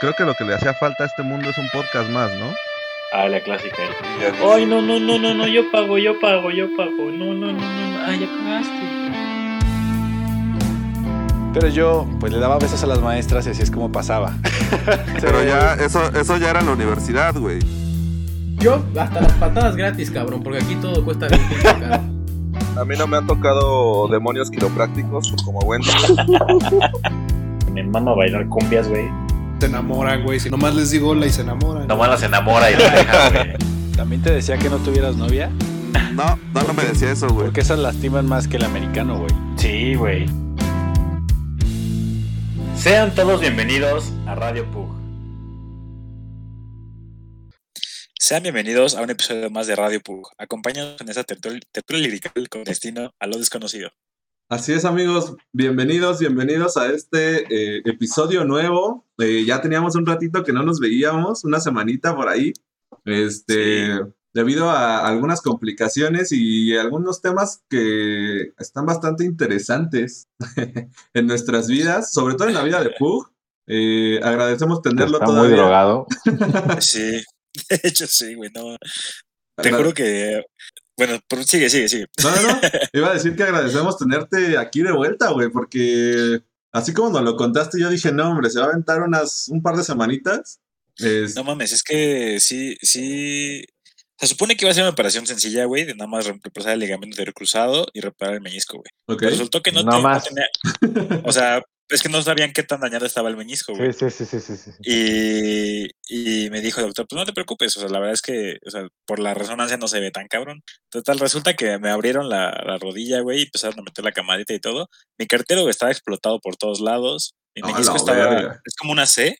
creo que lo que le hacía falta a este mundo es un podcast más, ¿no? Ah, la clásica. Ay, no, no, no, no, no, yo pago, yo pago, yo pago. No, no, no, no, ay, ya pagaste. Pero yo, pues le daba besos a las maestras y así es como pasaba. Pero ya, eso, eso ya era en la universidad, güey. Yo, hasta las patadas gratis, cabrón, porque aquí todo cuesta bien. A mí no me han tocado demonios quiroprácticos como Wendy. Me mama bailar cumbias, güey. Se enamoran, güey. Si nomás les digo hola y se enamoran. Nomás las enamora y la deja, güey. ¿También te decía que no tuvieras novia? No, no, no me decía eso, güey. Porque esas lastiman más que el americano, güey. Sí, güey. Sean todos bienvenidos a Radio Pug. Sean bienvenidos a un episodio más de Radio Pug. Acompáñanos en esta tertulia tertulia lirical con destino a lo desconocido. Así es, amigos. Bienvenidos, bienvenidos a este eh, episodio nuevo. Eh, ya teníamos un ratito que no nos veíamos, una semanita por ahí. Este, debido a algunas complicaciones y algunos temas que están bastante interesantes en nuestras vidas, sobre todo en la vida de Pug. Eh, agradecemos tenerlo Está todavía. muy drogado. Sí, de hecho sí, güey. No. Te juro que. Bueno, pero sigue, sigue, sigue. No, no, no. Iba a decir que agradecemos tenerte aquí de vuelta, güey, porque así como nos lo contaste, yo dije, no, hombre, se va a aventar unas, un par de semanitas. Es- No mames, es que sí, sí. Se supone que iba a ser una operación sencilla, güey, de nada más reemplazar el ligamento cruzado y reparar el meñisco, güey. ok. Pero Resultó que no, No te- no más. tenía. O sea, es que no sabían qué tan dañado estaba el meñisco, güey. Sí, sí, sí, sí, sí. Y, y me dijo el doctor, pues no te preocupes, o sea, la verdad es que, o sea, por la resonancia no se ve tan cabrón. Total, resulta que me abrieron la, la rodilla, güey, y empezaron a meter la camadita y todo. Mi cartero estaba explotado por todos lados. Mi A meñisco la estaba, es como una C,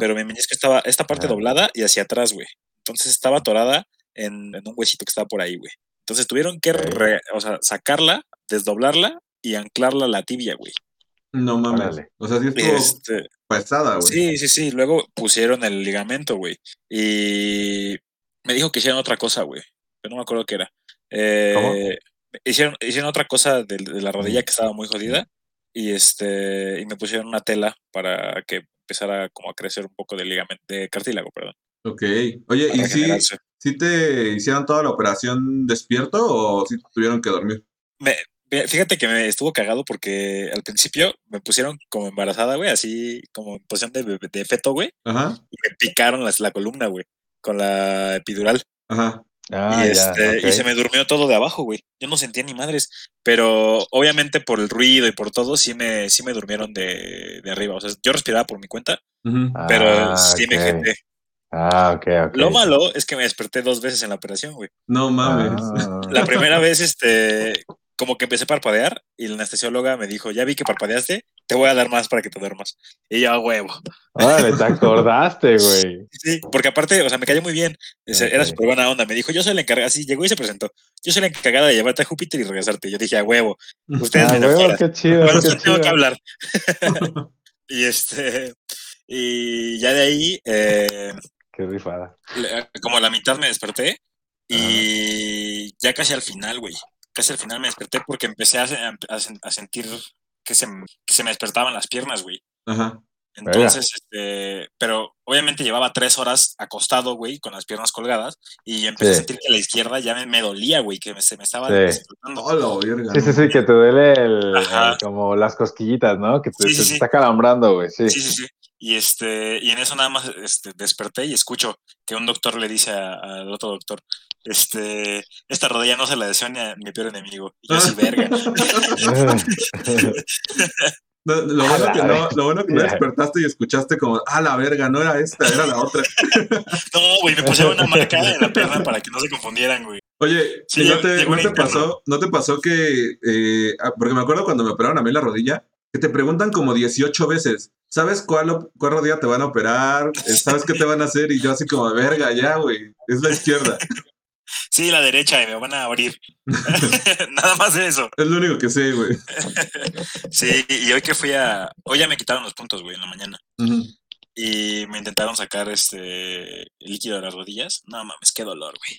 pero mi meñisco estaba, esta parte Ah. doblada y hacia atrás, güey. Entonces estaba atorada en, en un huesito que estaba por ahí, güey. Entonces tuvieron que, re- o sea, sacarla, desdoblarla y anclarla a la tibia, güey. No mames. Órale. O sea, sí estuvo Este, pesada, güey. Sí, sí, sí. Luego pusieron el ligamento, güey. Y me dijo que hicieron otra cosa, güey. Pero no me acuerdo qué era. Eh, hicieron, hicieron otra cosa de, de la rodilla que estaba muy jodida. Y este, y me pusieron una tela para que empezara como a crecer un poco de ligamento, de cartílago, perdón. Ok. Oye, ¿y sí, generarse. sí te hicieron toda la operación despierto o sí tuvieron que dormir? Me- fíjate que me estuvo cagado porque al principio me pusieron como embarazada, güey, así como en posición de, de feto, güey. Ajá, Y me picaron las- la columna, güey, con la epidural. ajá. Ah, y, ya, este, y se me durmió todo de abajo, güey. Yo no sentía ni madres. Pero obviamente por el ruido y por todo, sí me, sí me durmieron de, de arriba. O sea, yo respiraba por mi cuenta, pero Ah, sí me jeté. Ah, ok, ok. Lo malo es que me desperté dos veces en la operación, güey. No mames. Ah. La primera vez, este, como que empecé a parpadear y la anestesióloga me dijo, ya vi que parpadeaste, te voy a dar más para que te duermas. Y yo, a huevo. Órale, te acordaste, güey. Sí, porque aparte, o sea, me cayó muy bien. Era súper buena onda. Me dijo, yo soy la encargada, así llegó y se presentó. Yo soy la encargada de llevarte a Júpiter y regresarte. Yo dije, a huevo. Ustedes Ah, me huevo, qué chido, Bueno, qué tengo que hablar. y este, y ya de ahí, eh, Qué rifada. como a la mitad me desperté y ya casi al final, güey, casi al final me desperté porque empecé a, a a sentir que se, que se me despertaban las piernas, güey. Ajá. Entonces, este, pero obviamente llevaba tres horas acostado, güey, con las piernas colgadas y empecé a Sí. sentir que la izquierda ya me, me dolía, güey, que me- se me estaba Sí. despertando. Oh, la verga. Sí, sí, sí, que te duele el, el- como las cosquillitas, ¿no? Que te, Sí, sí, te sí. está calambrando, güey. Sí. Sí, sí, sí. Y este, y en eso nada más este, desperté y escucho que un doctor le dice al otro doctor, este, esta rodilla no se la deseo ni a mi peor enemigo. Y yo así, verga. No, lo, bueno que no, lo bueno que no despertaste y escuchaste como, ah, la verga, no era esta, era la otra. No, güey, me pusieron una marca en la pierna para que no se confundieran, güey. Oye, Sí, ¿y no te, no te pasó, no te pasó que, eh, ah, porque me acuerdo cuando me operaron a mí la rodilla, que te preguntan como 18 veces, ¿sabes cuál, cuál rodilla te van a operar? Eh, ¿Sabes qué te van a hacer? Y yo así como, verga, ya, güey, es la izquierda. Sí, la derecha y me van a abrir. Nada más eso. Es lo único que sé, güey. Sí, y hoy que fui a, hoy ya me quitaron los puntos, güey, en la mañana. Y me intentaron sacar este líquido de las rodillas. No mames, qué dolor, güey.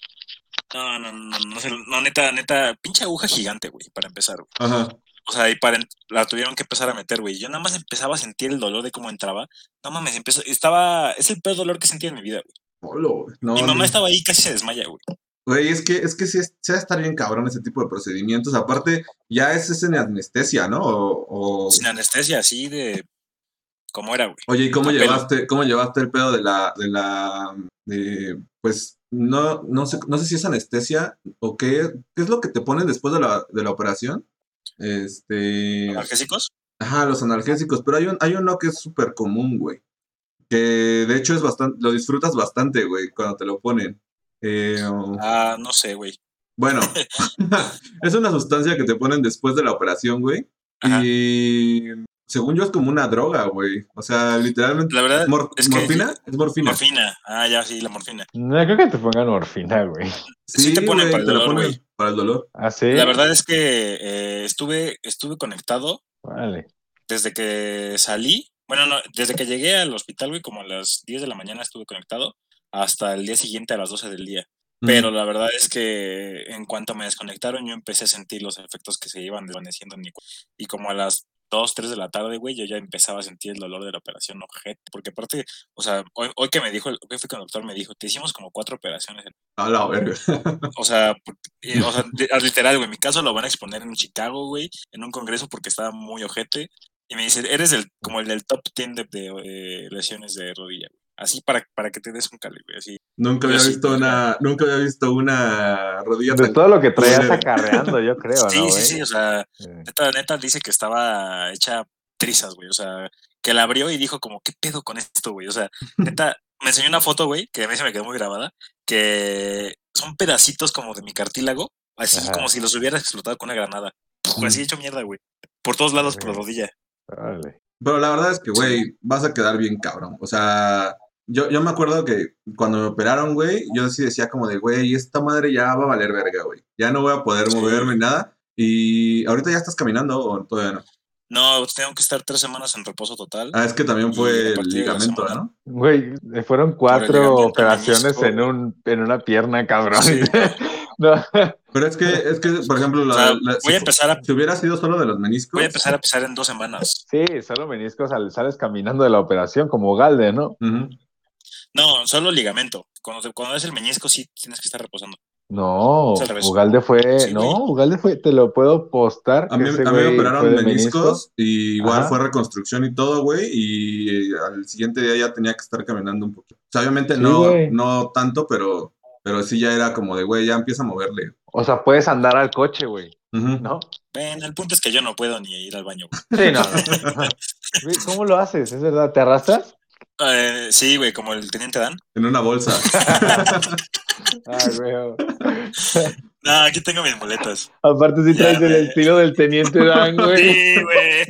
No, no, no, no, no, neta, neta, pinche aguja gigante, güey, para empezar, güey. Ajá. O sea, y para, la tuvieron que empezar a meter, güey. Yo nada más empezaba a sentir el dolor de cómo entraba. No mames, empezó, estaba, es el peor dolor que sentí en mi vida, güey. No, mi no. mamá estaba ahí casi se desmaya, güey. Güey, es que, es que sí, sí va a estar bien cabrón ese tipo de procedimientos. Aparte, ya es, es en anestesia, ¿no? O, o- Sin anestesia, así de, como era, güey. Oye, ¿y cómo llevaste, cómo llevaste el pedo de la, de la, de, pues, no, no sé, no sé si es anestesia o qué, qué es lo que te ponen después de la, de la operación? Este, ¿Analgésicos? ajá, los analgésicos, pero hay un, hay uno que es súper común, güey, que de hecho es bastante, lo disfrutas bastante, güey, cuando te lo ponen. Eh, Ah, no sé, güey. bueno, es una sustancia que te ponen después de la operación, güey, Ajá. y según yo es como una droga, güey, o sea, literalmente... La verdad, Mor- es que- ¿Morfina? Es morfina. morfina. Ah, ya, sí, la morfina. No creo que te pongan morfina, güey. Sí te ponen güey, para el te dolor, ponen güey. Para el dolor. ¿Ah, sí? La verdad es que eh, estuve, estuve conectado Vale. desde que salí. Bueno, no, desde que llegué al hospital, güey, como a las 10 de la mañana estuve conectado hasta el día siguiente a las 12 del día. Pero la verdad es que en cuanto me desconectaron, yo empecé a sentir los efectos que se iban desvaneciendo en mi cuerpo. Y como a las 2, 3 de la tarde, güey, yo ya empezaba a sentir el dolor de la operación ojete. Porque aparte, o sea, hoy, hoy que me dijo, el- hoy fui con el doctor, me dijo, te hicimos como cuatro operaciones. A la verga. O sea, o sea, literal, güey, mi caso lo van a exponer en Chicago, güey, en un congreso porque estaba muy ojete. Y me dice, eres el, como el del top 10 de, de, eh, lesiones de rodilla, güey. Así para, para que te des un cali, güey, así. Nunca había sí, visto pues, una, nunca había visto una rodilla De tan todo lo que traías acarreando, yo creo, sí, ¿no, sí, güey? sí, o sea, neta, neta dice que estaba hecha trizas, güey. O sea, que la abrió y dijo como, ¿qué pedo con esto, güey? O sea, neta, me enseñó una foto, güey, que a mí se me quedó muy grabada, que son pedacitos como de mi cartílago, así Ajá. como si los hubieras explotado con una granada. Puf, Mm. Así hecho mierda, güey. Por todos lados, por la rodilla. Pero la verdad es que, güey, vas a quedar bien cabrón. O sea, yo, yo me acuerdo que cuando me operaron, güey, yo sí decía como de, güey, esta madre ya va a valer verga, güey. Ya no voy a poder Sí. moverme ni nada. Y ahorita ya estás caminando o todavía no. No, tengo que estar tres semanas en reposo total. Ah, es que también fue a el ligamento, ¿no? Güey, eh, fueron cuatro operaciones en, un, en una pierna, cabrón. Sí. No. Pero es que, es que, por ejemplo, la, O sea, la- voy a si, empezar a, si hubiera sido solo de los meniscos, voy a empezar a pisar en dos semanas. Sí, solo meniscos sal- sales caminando de la operación como Galde, ¿no? Ujú. No, solo ligamento. Cuando, te- cuando es el meñisco, sí tienes que estar reposando. No. Ugalde fue, Sí, no, güey. Ugalde fue, te lo puedo postar. A mí, ese a mí me operaron meniscos y igual Ajá. fue reconstrucción y todo, güey. Y eh, al siguiente día ya tenía que estar caminando un poquito. O sea, obviamente Sí, no, no tanto, pero, pero sí ya era como de, güey, ya empieza a moverle. O sea, puedes andar al coche, güey. ¿no? Bueno, el punto es que yo no puedo ni ir al baño. güey. Sí, no. no. Güey, ¿Cómo lo haces? ¿Es verdad? ¿Te arrastras? Eh, sí, güey, como el teniente Dan. En una bolsa. Ah, güey. No, aquí tengo mis muletas. Aparte sí Ya, traes el estilo del teniente Dan, güey. Sí, güey.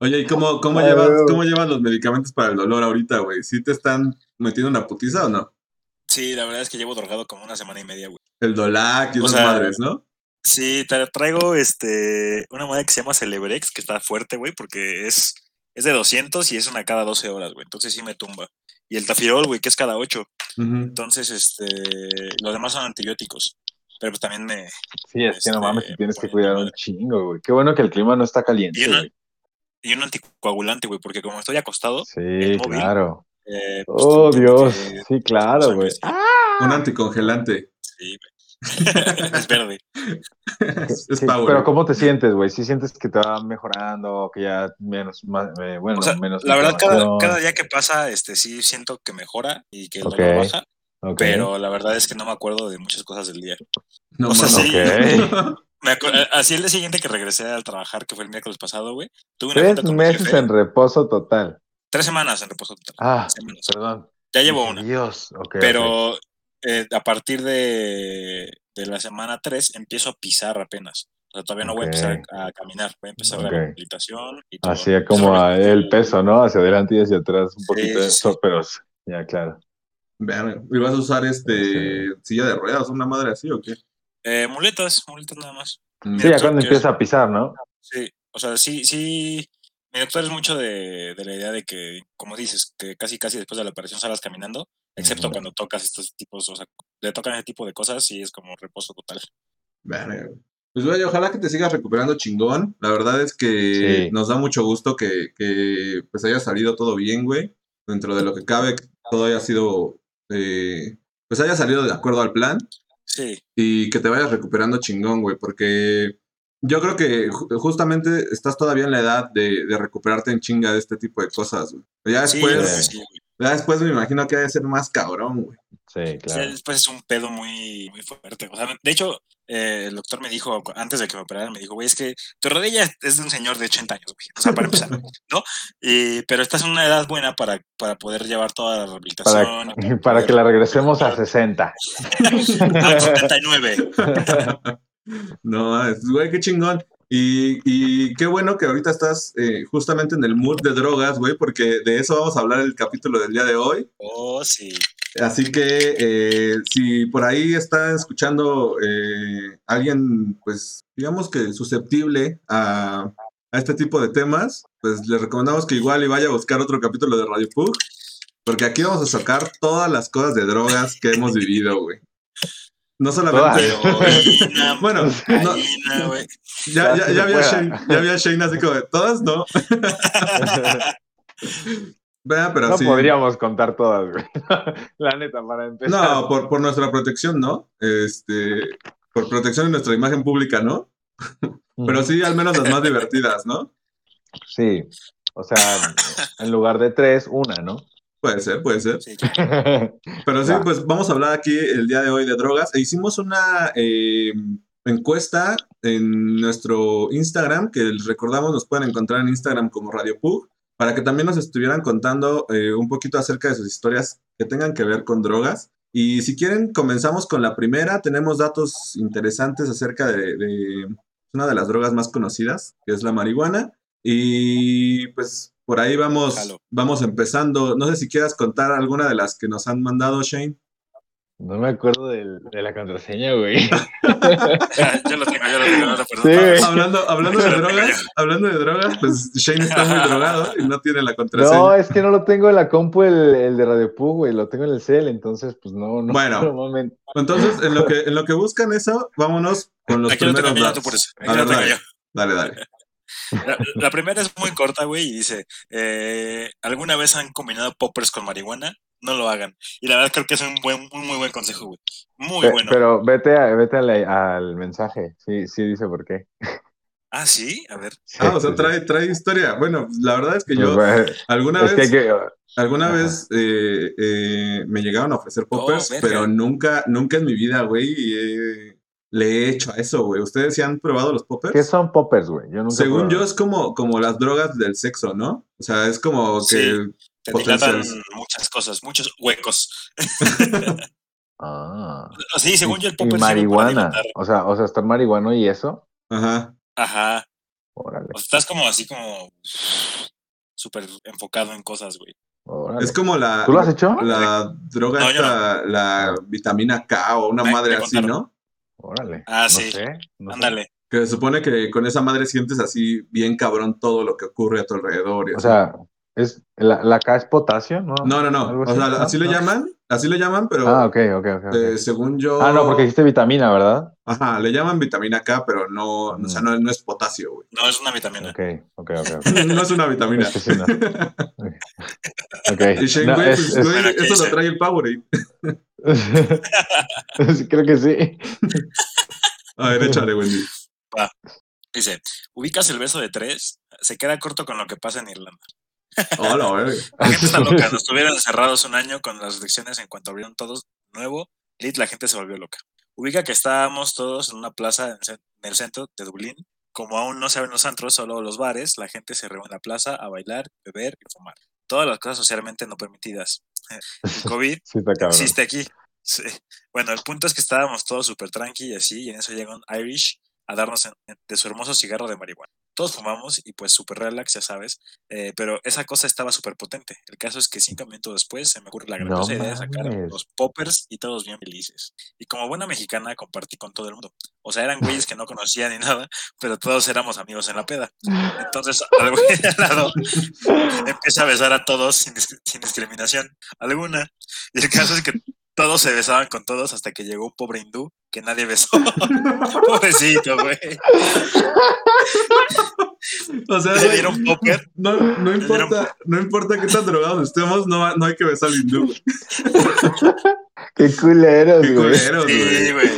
Oye, ¿y cómo, cómo, Ay, llevas, cómo llevas los medicamentos para el dolor ahorita, güey? ¿Sí te están metiendo una putiza o no? Sí, la verdad es que llevo drogado como una semana y media, güey. El Dolac y esas madres, ¿no? Sí, tra- traigo este una moneda que se llama Celebrex, que está fuerte, güey, porque es, es de 200 y es una cada 12 horas, güey. Entonces sí me tumba. Y el tafirol, güey, que es cada 8. Ujú. Entonces, este, los demás son antibióticos. Pero pues también me... Sí, es que no Este, mames, te tienes que cuidar un chingo, güey. Qué bueno que el clima no está caliente, Y una- güey. Y un anticoagulante, güey, porque como estoy acostado... Sí, móvil. claro. eh, pues, Oh, Dios. que- Sí, claro, güey. sí. Un anticongelante. Sí, güey. es verde. es es Sí, power. Pero ¿cómo te sientes, güey? ¿Sí sientes que te va mejorando, que ya menos, más, eh, bueno, O sea, menos la verdad, cada, día que pasa, este, sí siento que mejora y que el Ok. dolor baja, pero la verdad es que no me acuerdo de muchas cosas del día. No o sea, sí. Me eh, así el día siguiente que regresé al trabajar, que fue el miércoles pasado, güey, tuve una Tres meses jefe. en reposo total. Tres semanas en reposo total. Ah, Semanas. perdón. Ya llevo una. Dios, ok. ok. Pero eh, a partir de, de la semana 3 empiezo a pisar apenas. O sea, todavía no voy a empezar a caminar, voy a empezar la rehabilitación y todo. Así como a- el peso, ¿no? Hacia adelante y hacia atrás, un poquito sí, de sí. eso, pero ya, claro. Vean, ¿y vas a usar este silla de ruedas, una madre así o qué? Eh, muletas, muletas nada más. Mm. Sí, ya cuando empieza a pisar, ¿no? Sí, o sea, sí, sí. Mi doctor es mucho de, de la idea de que, como dices, que casi casi después de la operación salas caminando, excepto cuando tocas estos tipos, o sea, le tocan ese tipo de cosas y es como reposo total. Güey. Pues güey, ojalá que te sigas recuperando chingón. La verdad es que Sí. nos da mucho gusto que, que, pues haya salido todo bien, güey. Dentro de lo que cabe, que todo haya sido, eh, pues haya salido de acuerdo al plan Sí, y que te vayas recuperando chingón, güey, porque yo creo que ju- justamente estás todavía en la edad de, de recuperarte en chinga de este tipo de cosas, güey. Ya sí, después, sí, güey. Ya después me imagino que debe ser más cabrón, güey. Sí, Sí, claro. después es un pedo muy, muy fuerte. O sea, de hecho, eh, el doctor me dijo, antes de que me operaran, me dijo, güey, es que tu rodilla es de un señor de 80 años, güey. O sea, para empezar, ¿no? Y, pero estás en una edad buena para, para poder llevar toda la rehabilitación. Para, para que la regresemos a 60. A 79. No, güey, qué chingón. Y, y qué bueno que ahorita estás eh, justamente en el mood de drogas, güey, porque de eso vamos a hablar el capítulo del día de hoy. Oh, sí. Así que eh, si por ahí está escuchando eh, alguien, pues digamos que susceptible a, a este tipo de temas, pues le recomendamos que igual y vaya a buscar otro capítulo de Radio Pug, porque aquí vamos a sacar todas las cosas de drogas que hemos vivido, güey. No solamente... Bueno, no, güey. ya, ya, Ya, ya se vi a pueda. Shane, ya vi a Shane así como de, todas no. Vea, pero no sí. podríamos contar todas, güey. La neta, para empezar. No, por, por nuestra protección, ¿no? Este, por protección de nuestra imagen pública, ¿no? Pero sí, al menos las más divertidas, ¿no? Sí. O sea, en lugar de tres, una, ¿no? Puede ser, puede ser. Sí, claro. Pero sí, pues vamos a hablar aquí el día de hoy de drogas. E hicimos una eh, encuesta en nuestro Instagram, que les recordamos nos pueden encontrar en Instagram como Radio Pug, para que también nos estuvieran contando eh, un poquito acerca de sus historias que tengan que ver con drogas. Y si quieren, comenzamos con la primera. Tenemos datos interesantes acerca de, de una de las drogas más conocidas, que es la marihuana. Y pues por ahí vamos, vamos empezando. No sé si quieras contar alguna de las que nos han mandado, Shane. No me acuerdo del- de la contraseña, güey. yo lo tengo, yo lo tengo. No, Sí, perdón. güey. Hablando, hablando de drogas, hablando de drogas, pues Shane está muy drogado y no tiene la contraseña. No, es que no lo tengo en la compu el, el de Radio Pug, güey. Lo tengo en el cel, entonces, pues no, no. Bueno. Entonces, en lo que, en lo que buscan eso, vámonos con los Aquí lo tengo, primeros mira tú por datos. eso. Aquí A lo ver, tengo dale, yo. dale, dale. La, la primera es muy corta, güey, y dice, eh, ¿alguna vez han combinado poppers con marihuana? No lo hagan. Y la verdad creo que es un, buen, un muy buen consejo, güey. Muy Pe- bueno. Pero vete, a- vete a la- al mensaje. Sí, sí dice por qué. Ah, sí, a ver. Sí, Ah, o sea, trae, trae historia. Bueno, pues, la verdad es que sí. yo Pues, alguna que vez, que. alguna Ajá. vez eh, eh, me llegaron a ofrecer poppers, verga. pero nunca, nunca en mi vida, güey, eh, le he hecho a eso, güey. ¿Ustedes sí han probado los poppers? ¿Qué son poppers, güey? Yo nunca. he Según yo es como, como las drogas del sexo, ¿no? O sea, es como Sí. que Te Potenciales. dilatan muchas cosas, muchos huecos. Ah. Sí, según yo el Y popper para marihuana. O sea, o sea, estar marihuano y eso. Ajá. Ajá. Órale, O sea, estás como así como súper enfocado en cosas, güey. órale. Es como la, ¿Tú lo has hecho? la droga No, la vitamina K o una Me- madre así, contaron. ¿no? Órale. Ah, no sí. sé, no sé. Ándale. Que se supone que con esa madre sientes así bien cabrón todo lo que ocurre a tu alrededor. y O así. sea, es la, la K es potasio, ¿no? no, no, no. O sea, ¿no? así le llaman, así le llaman, pero Ah, ok, ok, ok. eh, según yo. Ah, no, porque dijiste vitamina, ¿verdad? Ajá, le llaman vitamina K, pero no, o sea, Mm. no, no es potasio, güey. No es una vitamina. Ok, ok, ok. ok. No es una vitamina. Es que sí, no. Ok. Y Shane, No, güey, es- pues, es- güey, Bueno, ¿qué eso lo trae el Powerade. Creo que sí. A ver, échale, Wendy. Dice, ubicas el verso de tres, se queda corto con lo que pasa en Irlanda. Hola, güey. La gente está loca, nos tuvieron encerrados un año con las restricciones en cuanto abrieron todos nuevo, lit, la gente se volvió loca. Ubica que estábamos todos en una plaza en el centro de Dublín. Como aún no se abren los antros, solo los bares, la gente se reúne en la plaza a bailar, beber y fumar. Todas las cosas socialmente no permitidas. El COVID Sí, existe aquí. Sí. Bueno, el punto es que estábamos todos súper tranqui y así, y en eso llega un Irish a darnos en- de su hermoso cigarro de marihuana. Todos fumamos y pues súper relax, ya sabes, eh, pero esa cosa estaba súper potente. El caso es que cinco minutos después se me ocurre la No grandiosa idea de sacar los poppers y todos bien felices. Y como buena mexicana compartí con todo el mundo. O sea, eran güeyes que no conocía ni nada, pero todos éramos amigos en la peda. Entonces, al güey de al lado empieza a besar a todos sin, sin discriminación alguna. Y el caso es que todos se besaban con todos hasta que llegó un pobre hindú que nadie besó. Pobrecito, güey. O sea, Le dieron póker. no, no importa, no importa qué tan drogados estemos, no, va- no hay que besar al hindú. Qué culeros, Qué culeros, güey. Sí, güey.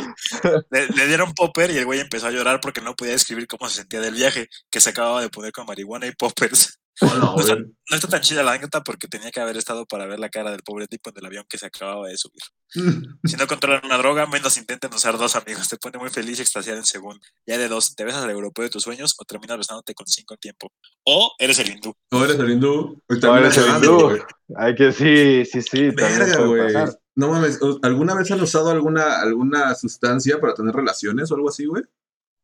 Le, le dieron popper y el güey empezó a llorar porque no podía describir cómo se sentía del viaje que se acababa de poner con marihuana y poppers. No está tan chida la anécdota porque tenía que haber estado para ver la cara del pobre tipo en el avión que se acababa de subir. Si no controlan una droga, menos intenten usar dos amigos. Te pone muy feliz y extasiado en segundo. Ya de dos, te besas al europeo de tus sueños o terminas besándote con cinco en tiempo. O eres el hindú. O eres el hindú. o No eres el hindú. Hay que sí, sí, sí. Verga, güey. No mames, ¿o- ¿alguna vez han usado alguna, alguna sustancia para tener relaciones o algo así, güey?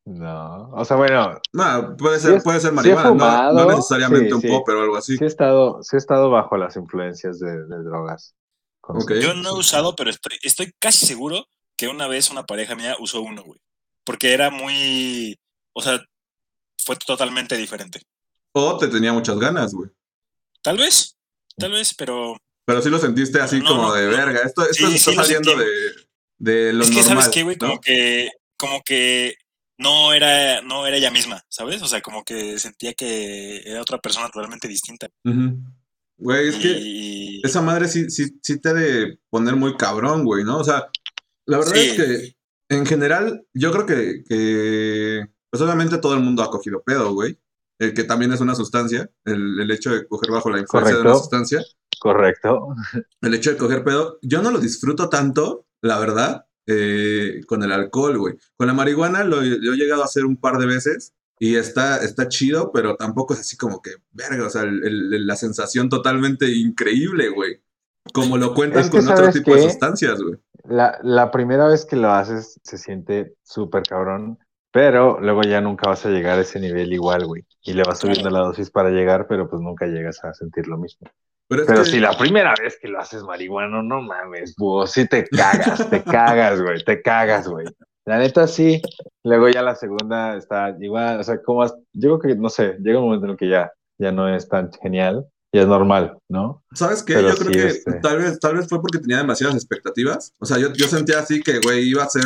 No, o sea, bueno, No, puede Sí ser, es- puede ser sí marihuana, no- necesariamente sí, un sí. popper o algo así. sí he estado, sí he estado bajo las influencias de, de drogas. Yo no he usado, pero estoy, estoy casi seguro que una vez una pareja mía usó uno, güey. Porque era muy. O sea, fue totalmente diferente. O te tenía muchas ganas, güey. Tal vez, tal vez, pero. Pero sí lo sentiste así No, como no, de no. verga. Esto, esto Sí, está sí saliendo de, de lo es que, normal. ¿sabes qué, güey? Como que. Como que no era, no era ella misma, ¿sabes? O sea, como que sentía que era otra persona totalmente distinta. Ujú. Güey, es que esa madre sí, sí, sí te ha de poner muy cabrón, güey, ¿no? O sea, la verdad Sí. es que en general, yo creo que, que pues obviamente todo el mundo ha cogido pedo, güey. El que también es una sustancia, el, el hecho de coger bajo la influencia de una Correcto. sustancia, Correcto. el hecho de coger pedo, yo no lo disfruto tanto, la verdad, eh, con el alcohol, güey. Con la marihuana lo, lo he llegado a hacer un par de veces y está, está chido, pero tampoco es así como que, verga, o sea, el- el- la sensación totalmente increíble, güey. Como lo cuentan Es que, con otro ¿sabes tipo de sustancias, güey. La, la primera vez que lo haces se siente súper cabrón, pero luego ya nunca vas a llegar a ese nivel igual, güey. Y le vas subiendo la dosis para llegar, pero pues nunca llegas a sentir lo mismo. Pero es Pero que- si la primera vez que lo haces marihuano, no mames, búho, sí te cagas, te cagas, güey, te cagas, güey. La neta sí. Luego ya la segunda está igual, o sea, como has- yo creo que, no sé, llega un momento en el que ya, ya no es tan genial, ya es normal, ¿no? ¿Sabes qué? Pero Yo creo sí, que este- tal, vez, tal vez fue porque tenía demasiadas expectativas. O sea, yo, yo sentía así que, güey, iba a ser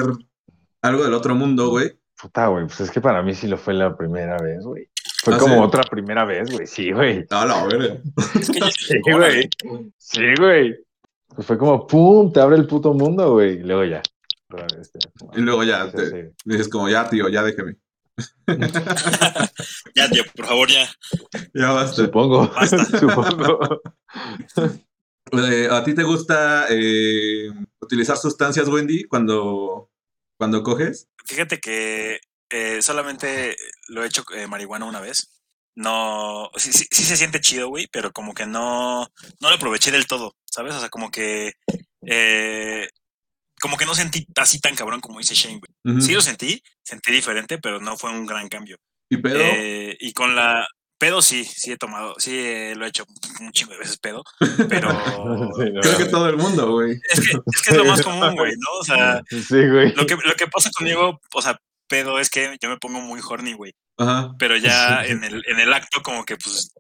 algo del otro mundo, güey. Puta, güey, pues es que para mí sí lo fue la primera vez, güey. Fue ¿Ah, como sí? otra primera vez, güey, sí, güey. A la verga. es que yo- Sí, güey. Sí, güey. Pues fue como, pum, te abre el puto mundo, güey. Y luego ya. Ya. Y luego ya Sí, te sí. dices como, ya, tío, ya déjeme. Ya, tío, por favor, ya. Ya basta. Supongo. Basta. Supongo. Eh, ¿A ti te gusta eh, utilizar sustancias, Wendy, cuando, cuando coges? Fíjate que eh, solamente lo he hecho eh, marihuana una vez. No, sí, sí, sí se siente chido, güey, pero como que no, no lo aproveché del todo, ¿sabes? O sea, como que, eh, como que no sentí así tan cabrón como dice Shane, güey. Ujú. Sí lo sentí, sentí diferente, pero no fue un gran cambio. ¿Y pedo? Eh, y con la pedo sí, sí he tomado, sí eh, lo he hecho un chingo de veces pedo, pero Sí, no, Creo que todo el mundo, güey. es que, es que es lo más común, güey, ¿no? O sea, Sí, güey. lo que, lo que pasa conmigo, o sea, pedo es que yo me pongo muy horny, güey. Ajá. Pero ya en el, en el acto, como que, pues,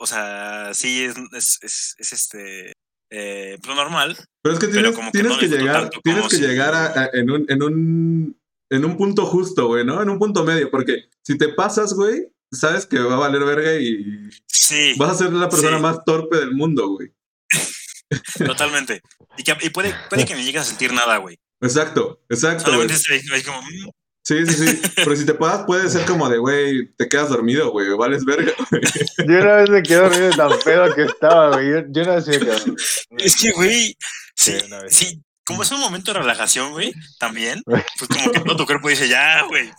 o sea, sí es, es, es, es este, eh, pues, lo normal. Pero es que tienes, como que no llegar, tienes que si- llegar a- a- en, un, en, un, en un punto justo, güey, ¿no? En un punto medio, porque si te pasas, güey, sabes que va a valer verga y Sí, vas a ser la persona Sí. más torpe del mundo, güey. totalmente. Y, que, y puede, puede que me llegue a sentir nada, güey. Exacto, exacto. Solamente estoy, estoy como, mm, Sí, sí, sí. Pero si te pasas, puede ser como de, güey, te quedas dormido, güey, vales verga. Yo una vez me quedé dormido de tan pedo que estaba, güey. Yo, yo una vez me quedé dormido. es que, güey, sí, Sí, una vez. sí, como es un momento de relajación, güey, también, pues como que todo tu cuerpo dice, ya, güey.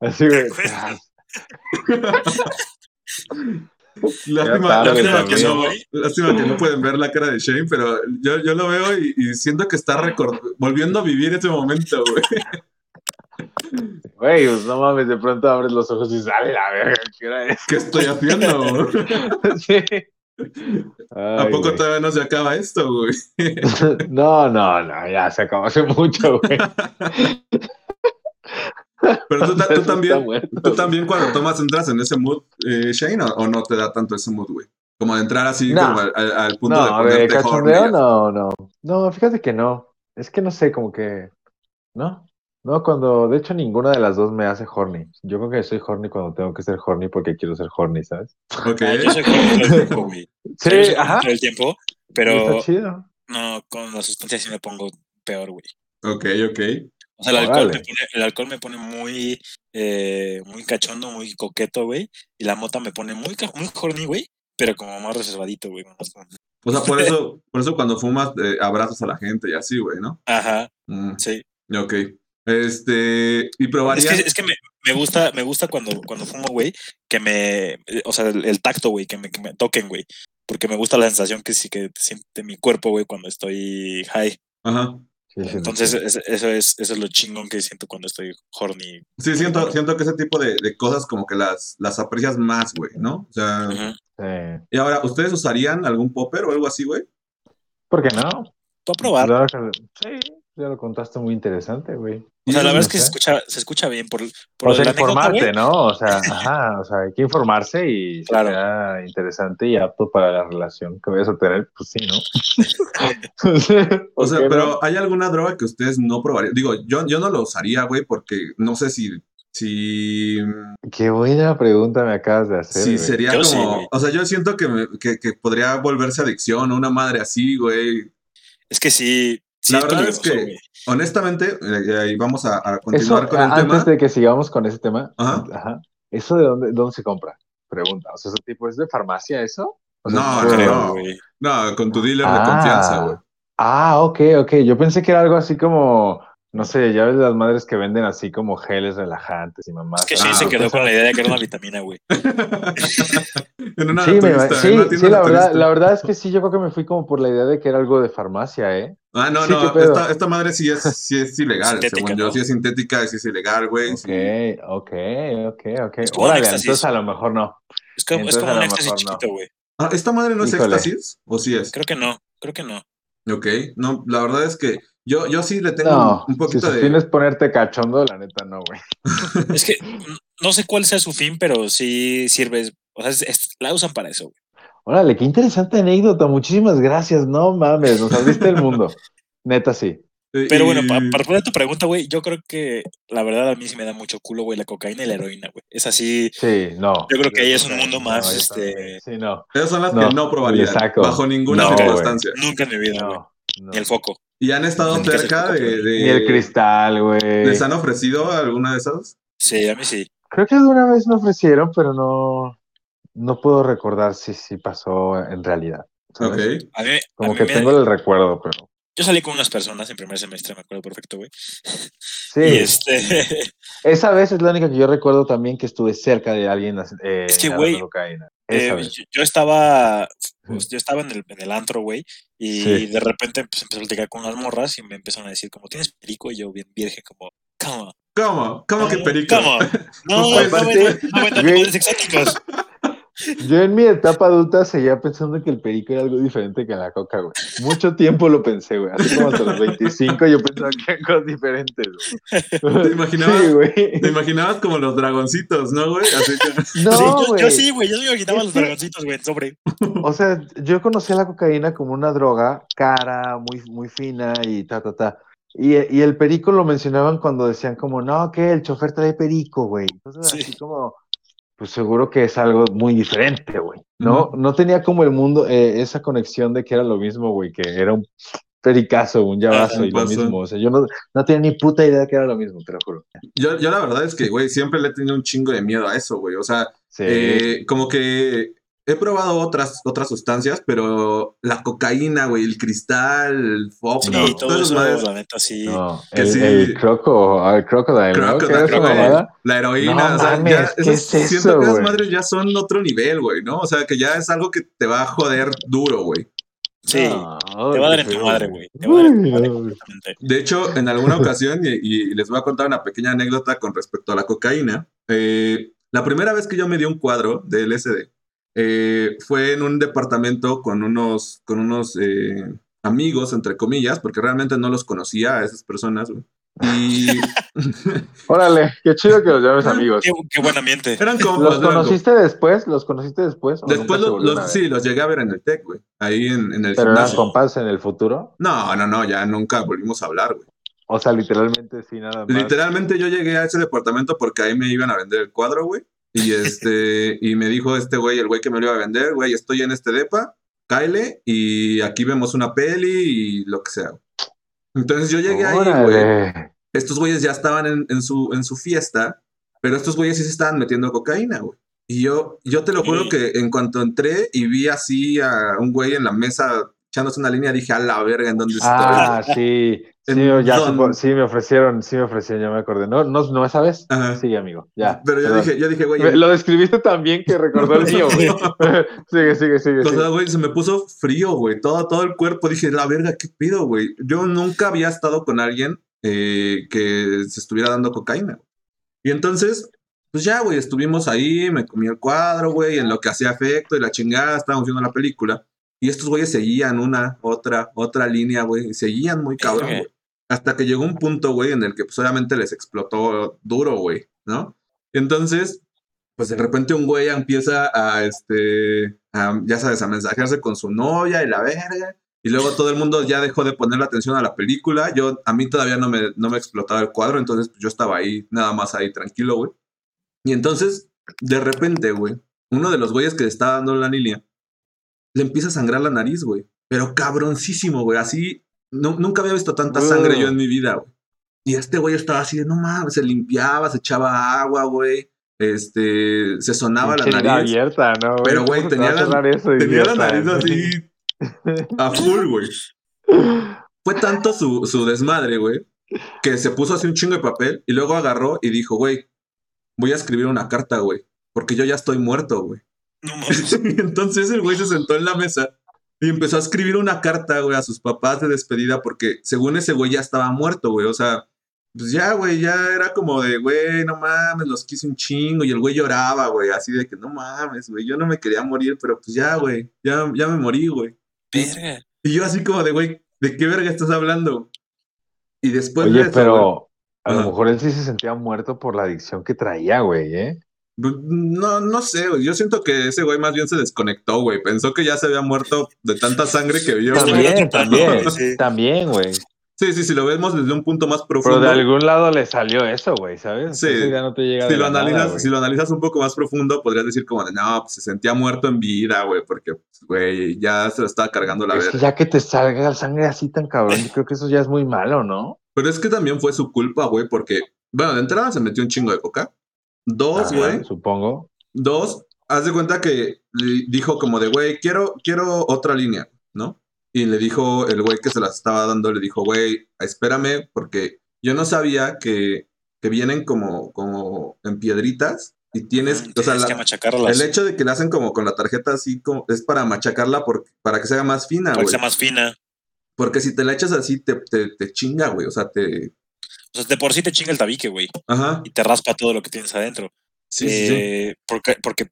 Así, güey. Lástima, lástima, que no, lástima que no pueden ver la cara de Shane, pero yo, yo lo veo y, y siento que está record- volviendo a vivir ese momento, güey. Güey, pues no mames, de pronto abres los ojos y sale la verga. ¿Qué hora es? ¿Qué estoy haciendo? Sí. ¿A poco güey. todavía no se acaba esto, güey? No, no, no, ya se acabó hace mucho, güey. Pero tú, tú también, tú también cuando tomas entras en ese mood, eh, Shane, o, o no te da tanto ese mood, güey? Como de entrar así No. como al, al- al punto No, de ponerte horny. cachondeo, no, no. No, fíjate que no. Es que no sé, como que. ¿No? No, cuando. De hecho, ninguna de las dos me hace horny. Yo creo que soy horny cuando tengo que ser horny porque quiero ser horny, ¿sabes? Ok. Ah, yo soy horny todo el tiempo, güey. Sí, Yo soy horny ajá. todo el tiempo, Está pero chido. no, con la sustancia sí me pongo peor, güey. Ok, ok. O sea, el alcohol, Órale. me pone, el alcohol me pone muy, eh, muy cachondo, muy coqueto, güey. Y la mota me pone muy, muy horny, güey. Pero como más reservadito, güey. O sea, por eso, por eso cuando fumas eh, abrazas a la gente y así, güey, ¿no? Ajá, Mm, sí. ok. Este, y Es probarías. que, es que me, me gusta, me gusta cuando, cuando fumo, güey, que me, o sea, el, el tacto, güey, que me, que me toquen, güey. Porque me gusta la sensación que sí que siente mi cuerpo, güey, cuando estoy high. Ajá. Sí, sí, Entonces, sí. es- eso es, eso es lo chingón que siento cuando estoy horny. Sí, siento, siento que ese tipo de, de cosas como que las, las aprecias más, güey, ¿no? O sea. Sí. y ahora, ¿ustedes usarían algún popper o algo así, güey? ¿Por qué no? Tú a probar. Sí, ya lo contaste muy interesante, güey. O sea, la verdad es que se escucha, se escucha bien por, por O sea, informarte. ¿no? O sea, ajá, o sea, hay que informarse y Claro. sea interesante y apto para la relación que vayas a tener, pues sí, ¿no? O ¿Por sea, no? pero ¿hay alguna droga que ustedes no probarían? Digo, yo, yo no lo usaría, güey, porque no sé si, si, Qué buena pregunta me acabas de hacer. si güey. sería Yo sí, como, o sea, yo siento que, me- que, que podría volverse adicción o una madre así, güey. Es que sí, sí La verdad es que- güey. Honestamente, eh, ahí vamos a, a Eso, continuar con el antes tema. de que sigamos con ese tema, Ajá. ajá, ¿eso de dónde, dónde se compra? Pregunta. O sea, ¿ese tipo es de farmacia eso? O sea, No, creo, no. güey. No, con tu dealer de Ah. confianza, güey. Ah, ok, ok. Yo pensé que era algo así como, no sé, ya ves las madres que venden así como geles relajantes y mamás. Es que Ah, sí se ok. quedó con la idea de que era una vitamina, güey. en una Sí, me en sí, una tienda sí, la verdad, la verdad es que sí, yo creo que me fui como por la idea de que era algo de farmacia, ¿eh? Ah, no, Sí, no, esta, esta madre sí es, sí es ilegal, Sintética, según yo. ¿no? Sí es sintética, sí es ilegal, güey. Ok, sí. ok, ok, ok. Es como Órale, éxtasis. entonces a lo mejor no. Es como, es Entonces, como a un lo éxtasis mejor no. chiquito, güey. Ah, ¿esta madre no es Híjole. éxtasis? ¿O sí es? Creo que no, creo que no. Ok, no, la verdad es que yo, yo sí le tengo No, un, poquito si su de... fin es ponerte cachondo, la neta no, güey. Es que no sé cuál sea su fin, pero sí sirve. O sea, es- es- la usan para eso, güey. Órale, qué interesante anécdota. Muchísimas gracias. No mames, nos abriste el mundo. Neta, sí. Pero bueno, pa- para responder a tu pregunta, güey, yo creo que la verdad a mí sí me da mucho culo, güey, la cocaína y la heroína, güey. Es así. Sí, no. Yo creo que ahí es un mundo más, este-. Sí, no. Esas son las No, que no saco. bajo ninguna No, circunstancia. Nunca en mi vida, güey. No. el foco. ¿Y han estado cerca de, de- Ni el cristal, güey. ¿Les han ofrecido alguna de esas? Sí, a mí sí. Creo que alguna vez me ofrecieron, pero no, no puedo recordar si sí pasó en realidad. ¿sabes? Ok. A mí, a Como mí que me- tengo el recuerdo, pero. Yo salí con unas personas en primer semestre, me acuerdo perfecto, güey. Sí, Y este, esa vez es la única que yo recuerdo también que estuve cerca de alguien eh, Es que, güey, eh, Esa vez. yo, estaba, pues, yo estaba en el, en el antro, güey, y Sí. de repente pues, empecé a platicar con unas morras y me empezaron a decir, como, ¿tienes perico? Y yo, bien virgen, como, ¿cómo? ¿Cómo? ¿Cómo que perico? ¿Cómo? No, Pues, no, no güey. animales exóticos. Yo en mi etapa adulta seguía pensando que el perico era algo diferente que la coca, güey. Mucho tiempo lo pensé, güey. Así como hasta los 25 yo pensaba que eran cosas diferentes, güey. ¿Te imaginabas? Sí, güey. Te imaginabas como los dragoncitos, ¿no, güey? Así que... No, sí, yo, güey. yo sí, güey, yo me imaginaba los dragoncitos, güey, sobre. O sea, yo conocía la cocaína como una droga cara, muy, muy fina y ta, ta, ta. Y, y el perico lo mencionaban cuando decían como, no, que el chofer trae perico, güey. Entonces, Sí. así como, pues seguro que es algo muy diferente, güey. No, no tenía como el mundo, eh, esa conexión de que era lo mismo, güey, que era un pericazo, un llavazo y lo mismo. O sea, yo no, no tenía ni puta idea que era lo mismo, te lo juro. Yo, yo la verdad es que, güey, siempre le he tenido un chingo de miedo a eso, güey. O sea, Sí. eh, como que he probado otras, otras sustancias, pero la cocaína, güey, el cristal, el foco, Sí, No, todo eso, madres, la neta, sí. no, que el, sí. el croco, el crocodile, ¿no? ¿Qué Crocodile, mamada? la heroína, No o sea, mames, ya, ¿qué esas- es siento eso, que esas madres ya son otro nivel, güey, ¿no? O sea, que ya es algo que te va a joder duro, güey. Sí, No, te va a dar en tu madre, güey. güey. Te va a dar en tu Uy, madre no. completamente. De hecho, en alguna ocasión, y, y les voy a contar una pequeña anécdota con respecto a la cocaína, eh, la primera vez que yo me di un cuadro de LSD eh, fue en un departamento con unos, con unos eh, amigos, entre comillas, porque realmente no los conocía a esas personas, güey. Y Órale, qué chido que los llames amigos. Qué, qué buen ambiente. eran como. ¿Los conociste después? ¿Los conociste después? ¿O Después los, sí, los llegué a ver en el TEC, güey. Ahí en, en el ¿Pero eran gimnasio. compas en el futuro? No, no, no, ya nunca volvimos a hablar, güey. O sea, literalmente sí, nada más. Literalmente yo llegué a ese departamento porque ahí me iban a vender el cuadro, güey. Y este, y me dijo este güey, el güey que me lo iba a vender, güey, estoy en este depa, cáele, y aquí vemos una peli y lo que sea. Entonces yo llegué ahí, güey. Estos güeyes ya estaban en, en su, en su fiesta, pero estos güeyes sí se estaban metiendo cocaína, güey. Y yo, yo te lo juro que en cuanto entré y vi así a un güey en la mesa echándose una línea, dije, a la verga, ¿en dónde estoy? Ah, sí. Sí, ¿En ya supo- sí me ofrecieron, sí me ofrecieron, ya me acordé. No, no, no esa vez. Ajá. Sigue, amigo. Ya. Pero yo dije, yo dije, güey, Me- Lo describiste tan bien que recordó el mío, güey. sigue, sigue, sigue. O sea, güey, se me puso frío, güey. Todo, todo el cuerpo. Dije, la verga, ¿qué pido, güey? Yo nunca había estado con alguien eh, que se estuviera dando cocaína. Y entonces, pues ya, güey, estuvimos ahí, me comí el cuadro, güey, en lo que hacía efecto y la chingada, estábamos viendo la película. Y estos güeyes seguían una, otra, otra línea, güey. Y seguían muy cabrón, güey. Hasta que llegó un punto, güey, en el que pues obviamente les explotó duro, güey, ¿no? Entonces, pues de repente un güey empieza a, este, a, ya sabes, a mensajearse con su novia y la verga. Y luego todo el mundo ya dejó de ponerle atención a la película. Yo, a mí todavía no me, no me explotaba el cuadro, entonces pues, yo estaba ahí, nada más ahí, tranquilo, güey. Y entonces, de repente, güey, uno de los güeyes que estaba dando la línea, le empieza a sangrar la nariz, güey. Pero cabroncísimo, güey. Así, nu- nunca había visto tanta sangre yo en mi vida, güey. Y este güey estaba así de, no mames, se limpiaba, se echaba agua, güey. Este, se sonaba la nariz. abierta, ¿no? Pero, güey, ¿Cómo te tenía la- eso, Tenía la nariz así a full, güey. Fue tanto su, su desmadre, güey, que se puso así un chingo de papel y luego agarró y dijo, güey, voy a escribir una carta, güey, porque yo ya estoy muerto, güey. No mames. Entonces el güey se sentó en la mesa y empezó a escribir una carta, güey, a sus papás de despedida porque según ese güey ya estaba muerto, güey. O sea, pues ya, güey, ya era como de, güey, no mames, los quise un chingo. Y el güey lloraba, güey, así de que no mames, güey, yo no me quería morir, pero pues ya, güey, ya, ya me morí, güey. Y yo así como de, güey, ¿de qué verga estás hablando? Y después de Oye, eso, pero a lo mejor él sí se sentía muerto por la adicción que traía, güey, ¿eh? No, no sé, güey. Yo siento que ese güey más bien se desconectó, güey. Pensó que ya se había muerto de tanta sangre que vio. También, también, Sí. también, güey. Sí, sí, si lo vemos desde un punto más Pero profundo. de algún lado le salió eso, güey, ¿sabes? Sí. Entonces ya no te llega si lo nada, analizas, güey. si lo analizas un poco más profundo, podrías decir como de no, pues se sentía muerto en vida, güey, porque, güey, ya se lo estaba cargando la Es que ya que te salga la sangre así tan cabrón, yo creo que eso ya es muy malo, ¿no? Pero es que también fue su culpa, güey, porque, bueno, de entrada se metió un chingo de coca. Dos, güey, Supongo. dos, haz de cuenta que dijo como de, güey, quiero, quiero otra línea, ¿no? Y le dijo, el güey que se las estaba dando, le dijo, güey, espérame, porque yo no sabía que, que vienen como, como en piedritas y tienes, o sea, la- que machacarlas. el hecho de que la hacen como con la tarjeta así, como, es para machacarla, por, para que se haga más fina, para que güey. sea más fina. Porque si te la echas así, te, te, te chinga, güey, o sea, te... O sea, de por sí te chinga el tabique, güey. Ajá, Y te raspa todo lo que tienes adentro. sí, sí, sí. Eh, Porque, porque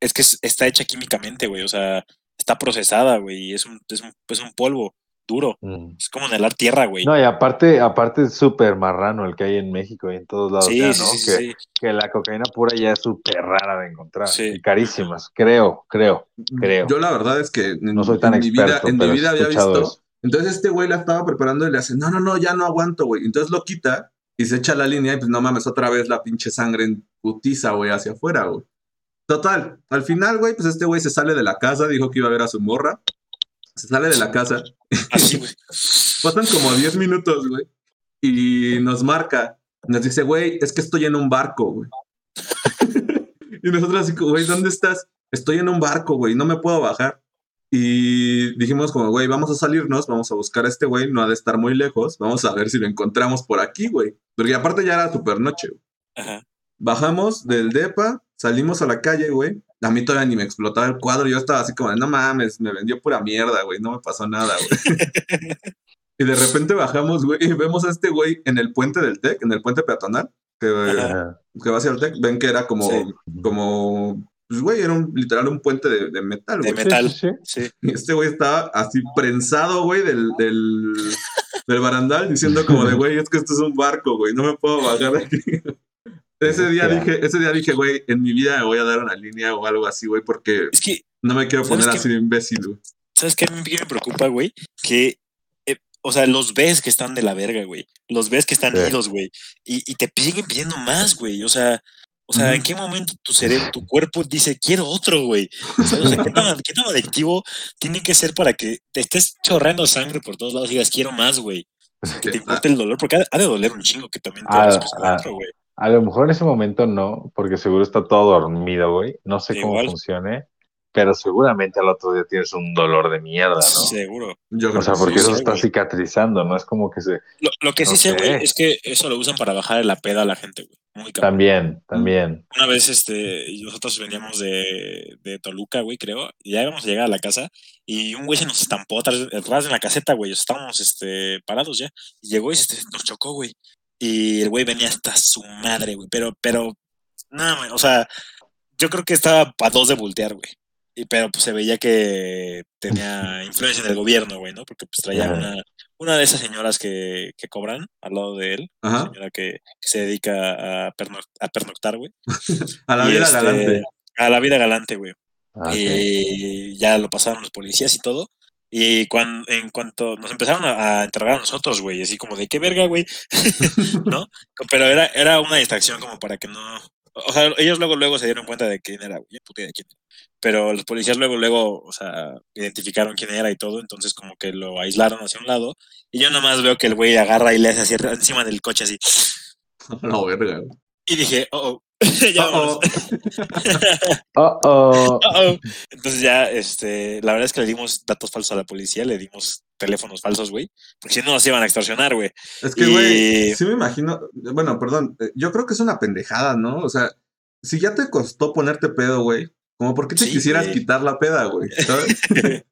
es que es- está hecha químicamente, güey. O sea, está procesada, güey. Y es un, es un, es un polvo duro. Mm. Es como helar tierra, güey. No, y aparte, aparte es súper marrano el que hay en México y en todos lados sí, ya, sí, ¿no? sí, sí, que, sí. que la cocaína pura ya es súper rara de encontrar. Sí. Y carísimas, creo, creo. creo. Yo la verdad es que en, No soy tan en mi vida, experto, en mi vida había visto... eso. Entonces este güey la estaba preparando y le hace, no, no, no, ya no aguanto, güey. Entonces lo quita y se echa la línea y pues no mames, otra vez la pinche sangre en putiza, güey, hacia afuera, güey. Total, al final, güey, pues este güey se sale de la casa, dijo que iba a ver a su morra. Se sale de la casa, Así, güey. pasan como 10 minutos, güey, y nos marca, nos dice, güey, es que estoy en un barco, güey. y nosotros así, güey, ¿dónde estás? Estoy en un barco, güey, no me puedo bajar. Y dijimos como, güey, vamos a salirnos, vamos a buscar a este güey, no ha de estar muy lejos, vamos a ver si lo encontramos por aquí, güey. Porque aparte ya era super noche, güey. Ajá. Bajamos del DEPA, salimos a la calle, güey. A mí todavía ni me explotaba el cuadro, yo estaba así como, de, no mames, me vendió pura mierda, güey, no me pasó nada, güey. y de repente bajamos, güey, y vemos a este güey en el puente del TEC, en el puente peatonal, que, va hacia el TEC. Ven que era como, Sí. como, pues, güey, era un, literal un puente de, de metal, De güey. metal. Sí, sí. Y este güey estaba así prensado, güey, del, del, del barandal diciendo como de, güey, es que esto es un barco, güey, no me puedo bajar de aquí. Ese día dije, ese día dije, güey, en mi vida me voy a dar una línea o algo así, güey, porque Es que, no me quiero ¿Sabes poner así de imbécil, güey. ¿sabes qué? A mí me preocupa, güey, que, eh, o sea, los ves que están de la verga, güey. Los ves que están Sí. idos, güey. Y, y te siguen pidiendo más, güey. O sea, o sea, ¿en qué momento tu cerebro, tu cuerpo dice, quiero otro, güey? O sea, o sea, ¿qué, tan, qué tan adictivo tiene que ser para que te estés chorreando sangre por todos lados y digas, quiero más, güey? Que te importe el dolor, porque ha, ha de doler un chingo que también te Ah, hagas cosas ah. adentro, güey. A lo mejor en ese momento no, porque seguro está todo dormido, güey. No sé cómo funcione, pero seguramente al otro día tienes un dolor de mierda, ¿no? Seguro. Yo creo O sea, que porque sí. eso sí, está güey. cicatrizando, no es como que se... Lo, lo que sí No sé, güey, es que eso lo usan para bajar la peda a la gente, güey. Muy cabrón. También, también. Una vez, este, nosotros veníamos de, de Toluca, güey, creo, y ya íbamos a llegar a la casa, y un güey se nos estampó atrás, atrás de la caseta, güey, estábamos, este, parados ya, y llegó y este, nos chocó, güey, y el güey venía hasta su madre, güey, pero, pero, nada, güey, o sea, yo creo que estaba para dos de voltear, güey, y, pero pues se veía que tenía influencia en el gobierno, güey, ¿no? Porque pues traía una, una de esas señoras que, que cobran al lado de él, una Ajá. señora que, que se dedica a, perno- a pernoctar, güey. A la Y, vida este, galante. A la vida galante, güey. Ah. Y ya lo pasaron los policías y todo. Y cuan- en cuanto nos empezaron a, a interrogar a nosotros, güey, así como de qué verga, güey, ¿no? Pero era, era una distracción como para que no. O sea, ellos luego, luego se dieron cuenta de quién era, güey, yo puta idea de quién era. Pero los policías luego, luego, o sea, identificaron quién era y todo, entonces como que lo aislaron hacia un lado. Y yo nomás veo que el güey agarra y le hace así encima del coche así. No, verga. Y dije, oh, oh. ya Oh. Oh, oh. Uh-oh. Entonces ya, este, la verdad es que le dimos datos falsos a la policía, le dimos teléfonos falsos, güey, porque si no nos iban a extorsionar, güey. Es que, Y- güey, sí me imagino. Bueno, perdón. eh, Yo creo que es una pendejada, ¿no? O sea, si ya te costó ponerte pedo, güey, como por qué te Sí, quisieras güey. quitar la peda, güey. ¿Sabes?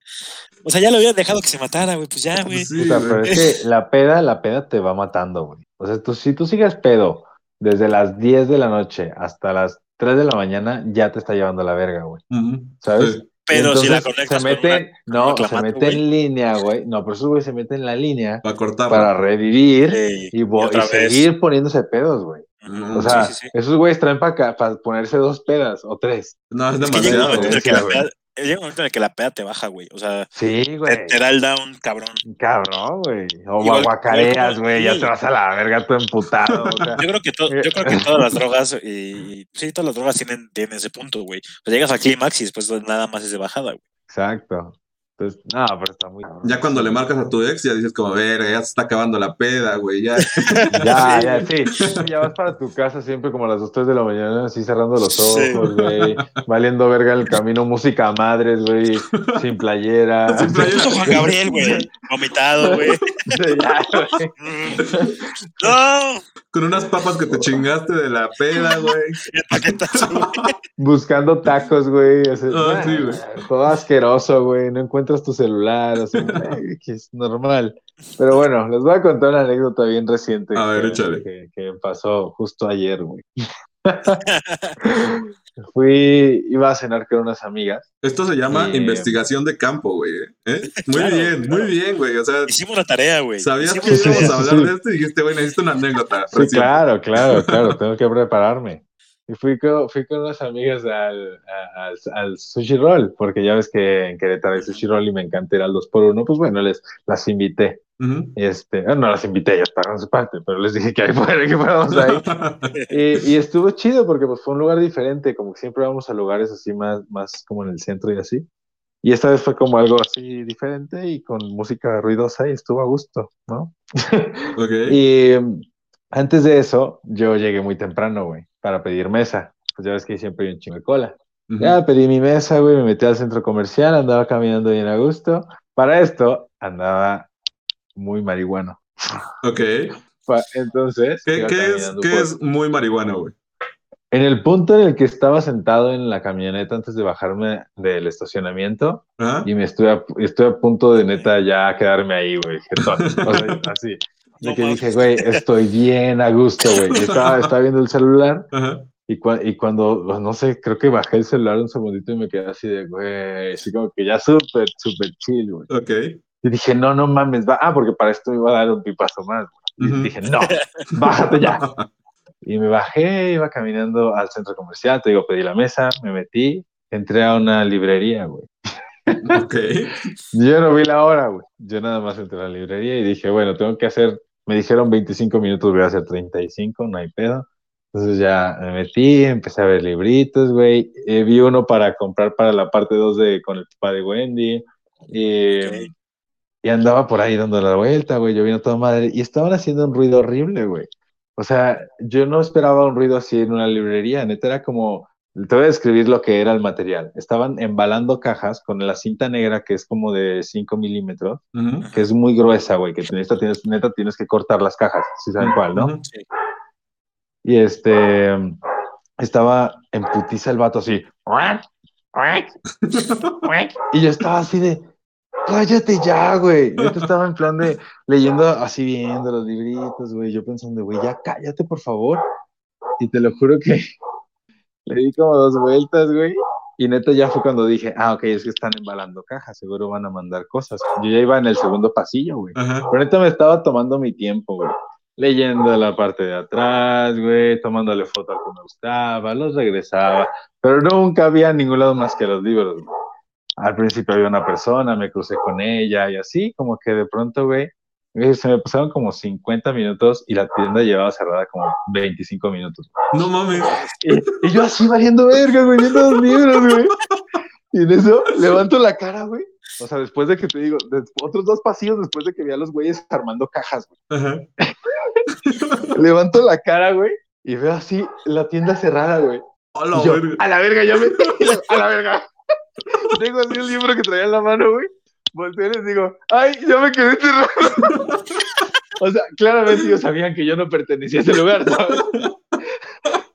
O sea, ya lo hubieran dejado que se matara, güey, pues ya, güey. Sí, güey. pero es que la peda, la peda te va matando, güey. O sea, tú, si tú sigues pedo desde las 10 de la noche hasta las 3 de la mañana, ya te está llevando a la verga, güey. ¿Sabes? Sí. Pero si la Entonces, conectas se con meten, una- con no, un se güey. en línea, güey. No, pero esos güey se meten en la línea Para cortar. para revivir Sí, y, seguir poniéndose pedos, güey. O sea, sí, sí, sí. esos güeyes traen para ponerse dos pedas o tres. No, es Es demasiado. que llega un momento en el que la peda te baja, güey. O sea, Sí, te, güey. te da el down, cabrón. Cabrón, güey. O Igual- guacareas, güey. Ya te vas a la verga todo emputado. o sea. Yo creo que, to- yo creo que todas las drogas, y, y- sí, todas las drogas tienen, tienen ese punto, güey. O sea, llegas al clímax y después nada más es de bajada, güey. Exacto. Entonces, no, pero está muy. Ya cuando le marcas a tu ex, ya dices como, ver, ya se está acabando la peda, güey. Ya. Ya, ya, sí. Ya vas para tu casa siempre como a las 2, 3 de la mañana, así cerrando los Sí. ojos, güey. Valiendo verga en el camino, música a madres, güey. Sin playera. Sin playera. Juan Gabriel, güey. Vomitado, güey. Sí, ya, güey. No, Con unas papas que te chingaste de la peda, güey. Buscando tacos, güey. o sea, sí, güey. Todo asqueroso, güey. No encuentras tu celular. O sea, que es normal. Pero bueno, les voy a contar una anécdota bien reciente. A ver, que, échale. Que, que pasó justo ayer, güey. Fui, iba a cenar con unas amigas. Esto se llama Y- investigación de campo, güey. ¿eh? Muy Claro, bien, claro. muy bien, güey. O sea, Hicimos la tarea, güey. sabías Hicimos- que íbamos a hablar sí. de esto y dijiste, güey, necesito una anécdota. Sí, claro, claro, claro, tengo que prepararme. Y fui con, fui con unas amigas al, al, al sushi roll, porque ya ves que en Querétaro hay sushi roll y me encanta ir al 2x1, pues bueno, les las invité. Ujú. Este, ah, no las invité, ellos pagaron su parte, pero les dije que ahí fuera, que fuéramos ahí. Y, y estuvo chido porque pues fue un lugar diferente, como que siempre vamos a lugares así más, más como en el centro y así. Y esta vez fue como algo así diferente y con música ruidosa y estuvo a gusto, ¿no? ok. Y antes de eso, yo llegué muy temprano, güey, para pedir mesa. Pues ya ves que siempre hay un chingo de cola. Ya pedí mi mesa, güey, me metí al centro comercial, andaba caminando bien a gusto. Para esto, andaba muy marihuano. Ok. Entonces, ¿Qué, es, qué por- es muy marihuana, güey? En el punto en el que estaba sentado en la camioneta antes de bajarme del estacionamiento ¿Ah? y me estuve a, estuve a punto de neta ya quedarme ahí, güey, jetón. O sea, así. De No que dije, güey, estoy bien a gusto, güey. Estaba, estaba viendo el celular Ajá. y, cua- y cuando, pues, no sé, creo que bajé el celular un segundito y me quedé así de, güey, así como que ya súper, súper chill, güey. Ok. Y dije, no, no mames, va. Ah, porque para esto me iba a dar un pipazo más. güey. Y Ujú. dije, no, bájate ya. Y me bajé, iba caminando al centro comercial, te digo, pedí la mesa, me metí, entré a una librería, güey. Ok. Yo no vi la hora, güey. Yo nada más entré a la librería y dije, bueno, tengo que hacer, me dijeron 25 minutos, voy a hacer 35, no hay pedo. Entonces ya me metí, empecé a ver libritos, güey. Eh, vi uno para comprar para la parte 2 de con el papá de Wendy. Y, Ok. y andaba por ahí dando la vuelta, güey. Yo vino toda madre. Y estaban haciendo un ruido horrible, güey. O sea, yo no esperaba un ruido así en una librería. Neta era como, te voy a describir lo que era el material. Estaban embalando cajas con la cinta negra que es como de 5 milímetros, Ujú. que es muy gruesa, güey, que neta tienes, neta tienes que cortar las cajas, si saben cuál, ¿no? Ujú. Y este, estaba en putiza el vato así. Y yo estaba así de, cállate ya, güey. Yo estaba en plan de leyendo así viendo los libritos, güey. Yo pensando, güey, ya cállate, por favor. Y te lo juro que le di como dos vueltas, güey. Y neta ya fue cuando dije, ah, ok, es que están embalando cajas, seguro van a mandar cosas. Yo ya iba en el segundo pasillo, güey. Ajá. Pero neta me estaba tomando mi tiempo, güey. Leyendo la parte de atrás, güey, tomándole foto al que me gustaba, los regresaba, pero nunca había en ningún lado más que los libros. güey. Al principio había una persona, me crucé con ella y así, como que de pronto, güey, se me pasaron como 50 minutos y la tienda llevaba cerrada como 25 minutos. No mames. Y, y yo así valiendo verga, güey, viendo los libros, güey. Y en eso levanto la cara, güey. O sea, después de que te digo, otros dos pasillos después de que vi a los güeyes armando cajas, güey. Ajá. Levanto la cara, güey, y veo así la tienda cerrada, güey. Y yo, verga. a la verga, ya me... A la verga. Tengo así el libro que traía en la mano, güey. Volteo y les digo, ay, ya me quedé encerrado. O sea, claramente ellos sabían que yo no pertenecía a ese lugar, ¿sabes?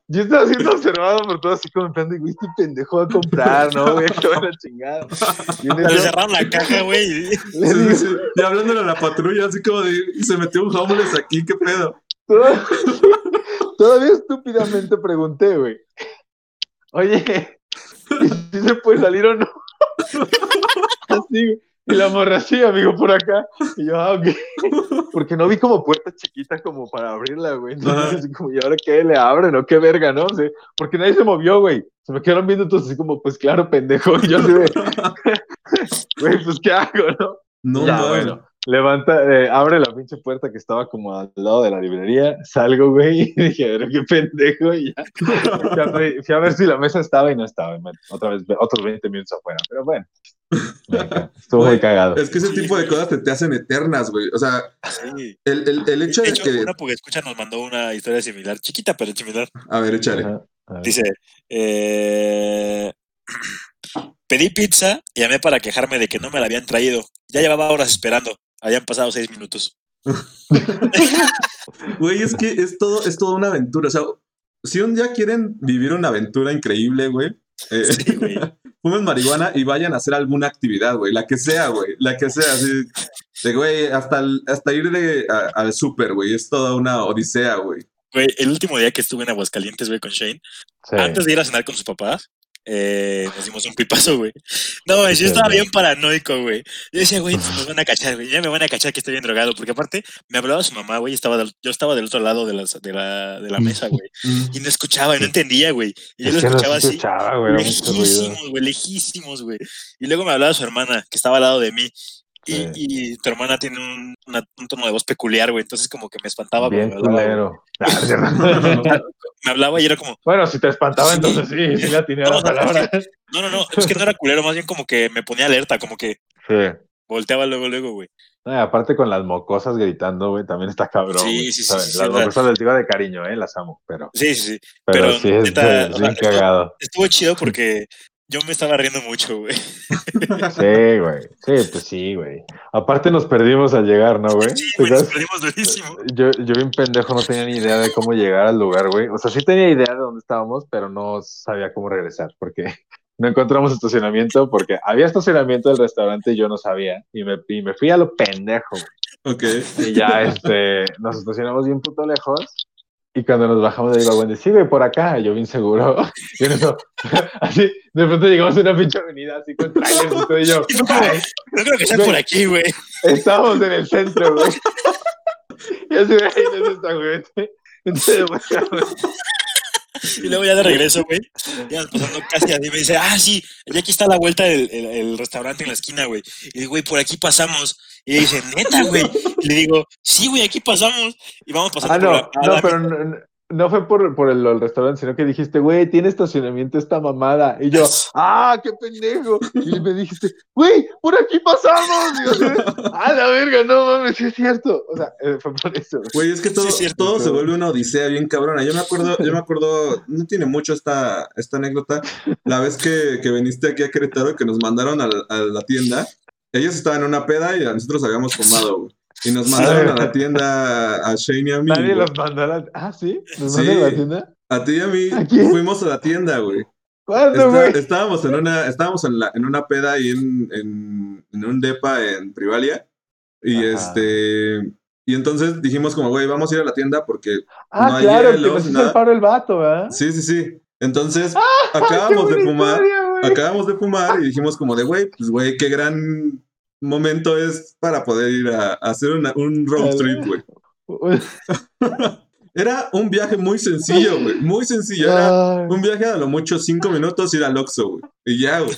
Yo estaba siendo observado por todos así como en plan de, güey, este pendejo va a comprar, ¿no? Voy a acabar la chingada. Y en Le eso cerraron la caja, güey. y- Sí, sí, hablándole a la patrulla, así como de, y se metió un homeless aquí, ¿qué pedo? Toda- Todavía estúpidamente pregunté, güey. Oye, ¿y si se puede salir o no? Así, güey. Y la morra así, amigo, por acá. Y yo, ah, ok. Porque no vi como puerta chiquita como para abrirla, güey. Entonces, así como, ¿y ahora qué le abren o qué verga, no? O sea, porque nadie se movió, güey. Se me quedaron viendo todos así como, pues claro, pendejo. Y yo así de, güey, pues ¿qué hago, no? No Ya, bueno. Levanta, eh, abre la pinche puerta que estaba como al lado de la librería, salgo, güey, y dije, pero qué pendejo, y ya. Fui a, ver- fui a ver si la mesa estaba y no estaba, y me- otra vez, otros 20 minutos afuera, pero bueno. Estuvo muy cagado. Es que ese tipo de cosas te, te hacen eternas, güey. O sea, Sí. el, el, el hecho De de hecho, que. una porque escucha nos mandó una historia similar, chiquita pero similar. A ver, échale. Ajá, a ver. Dice, eh, pedí pizza y llamé para quejarme de que no me la habían traído. Ya llevaba horas esperando. Habían pasado seis minutos. Güey, es que es todo, es toda una aventura. O sea, si un día quieren vivir una aventura increíble, güey, eh, Sí, fumen marihuana y vayan a hacer alguna actividad, güey. La que sea, güey. La que sea. Así, de, güey, hasta, hasta ir de, a- al súper, güey. Es toda una odisea, güey. Güey, el último día que estuve en Aguascalientes, güey, con Shane, Sí. antes de ir a cenar con sus papás, eh, nos dimos un pipazo, güey. No, güey, yo estaba bien paranoico, güey. Yo decía, güey, me van a cachar, güey. Ya me van a cachar que estoy bien drogado. Porque aparte, me hablaba su mamá, güey. Estaba del- yo estaba del otro lado de, las- de, la, de la mesa, güey. Y no escuchaba, no entendía, güey. Y yo Es lo no escuchaba así. güey. Lejísimos, güey, lejísimos, güey. Y luego me hablaba su hermana, que estaba al lado de mí. Y, Sí. y tu hermana tiene un, una- un tono de voz peculiar, güey. Entonces, como que me espantaba. Bien culero. Me hablaba y era como, bueno, si te espantaba, entonces sí, sí la tenía la No, palabra. no, no, no, es que no era culero, más bien como que me ponía alerta, como que Sí. volteaba luego, luego, güey. Aparte con las mocosas gritando, güey, también está cabrón. Sí, sí, sí, sí, Las mocosas les digo de cariño, eh, las amo, pero, Sí, sí, sí. pero, Pero, sí es, neta, es o bien cagado. Estuvo chido porque yo me estaba riendo mucho, güey. Sí, güey. Sí, pues sí, güey. Aparte nos perdimos al llegar, ¿no, güey? Sí, ¿Te güey, nos perdimos durísimo. Yo, yo bien pendejo no tenía ni idea de cómo llegar al lugar, güey. O sea, sí tenía idea de dónde estábamos, pero no sabía cómo regresar, porque no encontramos estacionamiento, porque había estacionamiento del restaurante y yo no sabía. Y me, y me fui a lo pendejo, güey. Ok. Y ya, este, nos estacionamos bien puto lejos. Y cuando nos bajamos de ahí, Wendy, sí, güey, por acá. Yo bien seguro. Y en eso, así, de pronto llegamos a una pinche avenida así con trailers y todo. Y yo, No creo que sea por aquí, güey. estábamos en el centro, güey. Y así, güey, no es esta, güey. Entonces, güey, Y luego ya de regreso, güey. Ya pasando casi así, me dice, ah, sí, ya aquí está la vuelta del el, el restaurante en la esquina, güey. Y digo, güey, por aquí pasamos. Y le dice, neta, güey. Y le digo, sí, güey, aquí pasamos. Y vamos pasando Ah, por no, la- a no, la- pero no, no- fue por, por el, el restaurante, sino que dijiste, güey, tiene estacionamiento esta mamada. Y yo, ¡ah, qué pendejo! Y me dijiste, güey, por aquí pasamos. Y yo, ¡ah, la verga! No mames, sí es cierto. O sea, eh, fue por eso. Güey, es que todo, Sí, es cierto. todo se vuelve una odisea bien cabrona. Yo me acuerdo, yo me acuerdo, no tiene mucho esta, esta anécdota, la vez que, que viniste aquí a Querétaro, que nos mandaron a la, a la tienda, ellos estaban en una peda y nosotros habíamos fumado, güey. Y nos mandaron a la tienda a Shane y a mí. Nadie los mandó a la... Ah, ¿sí? ¿Nos Sí. mandaron a la tienda? A ti y a mí fuimos a la tienda, güey. ¿Cuándo, Está- güey? estábamos en una, estábamos en, la, en una peda ahí en, en, en un depa en Privalia. Y Ajá. este. Y entonces dijimos como, güey, vamos a ir a la tienda porque. Ah, no hay claro, que hielos, nos hizo nada. el paro el vato, ¿verdad? Sí, sí, sí. Entonces, ¡Qué acabamos de fumar. historia! Acabamos de fumar y dijimos como de, güey, pues, güey, qué gran momento es para poder ir a, a hacer una- un road trip, güey. Era un viaje muy sencillo, güey. Muy sencillo. Era un viaje a lo mucho cinco minutos ir al Oxxo, güey. Y ya, güey.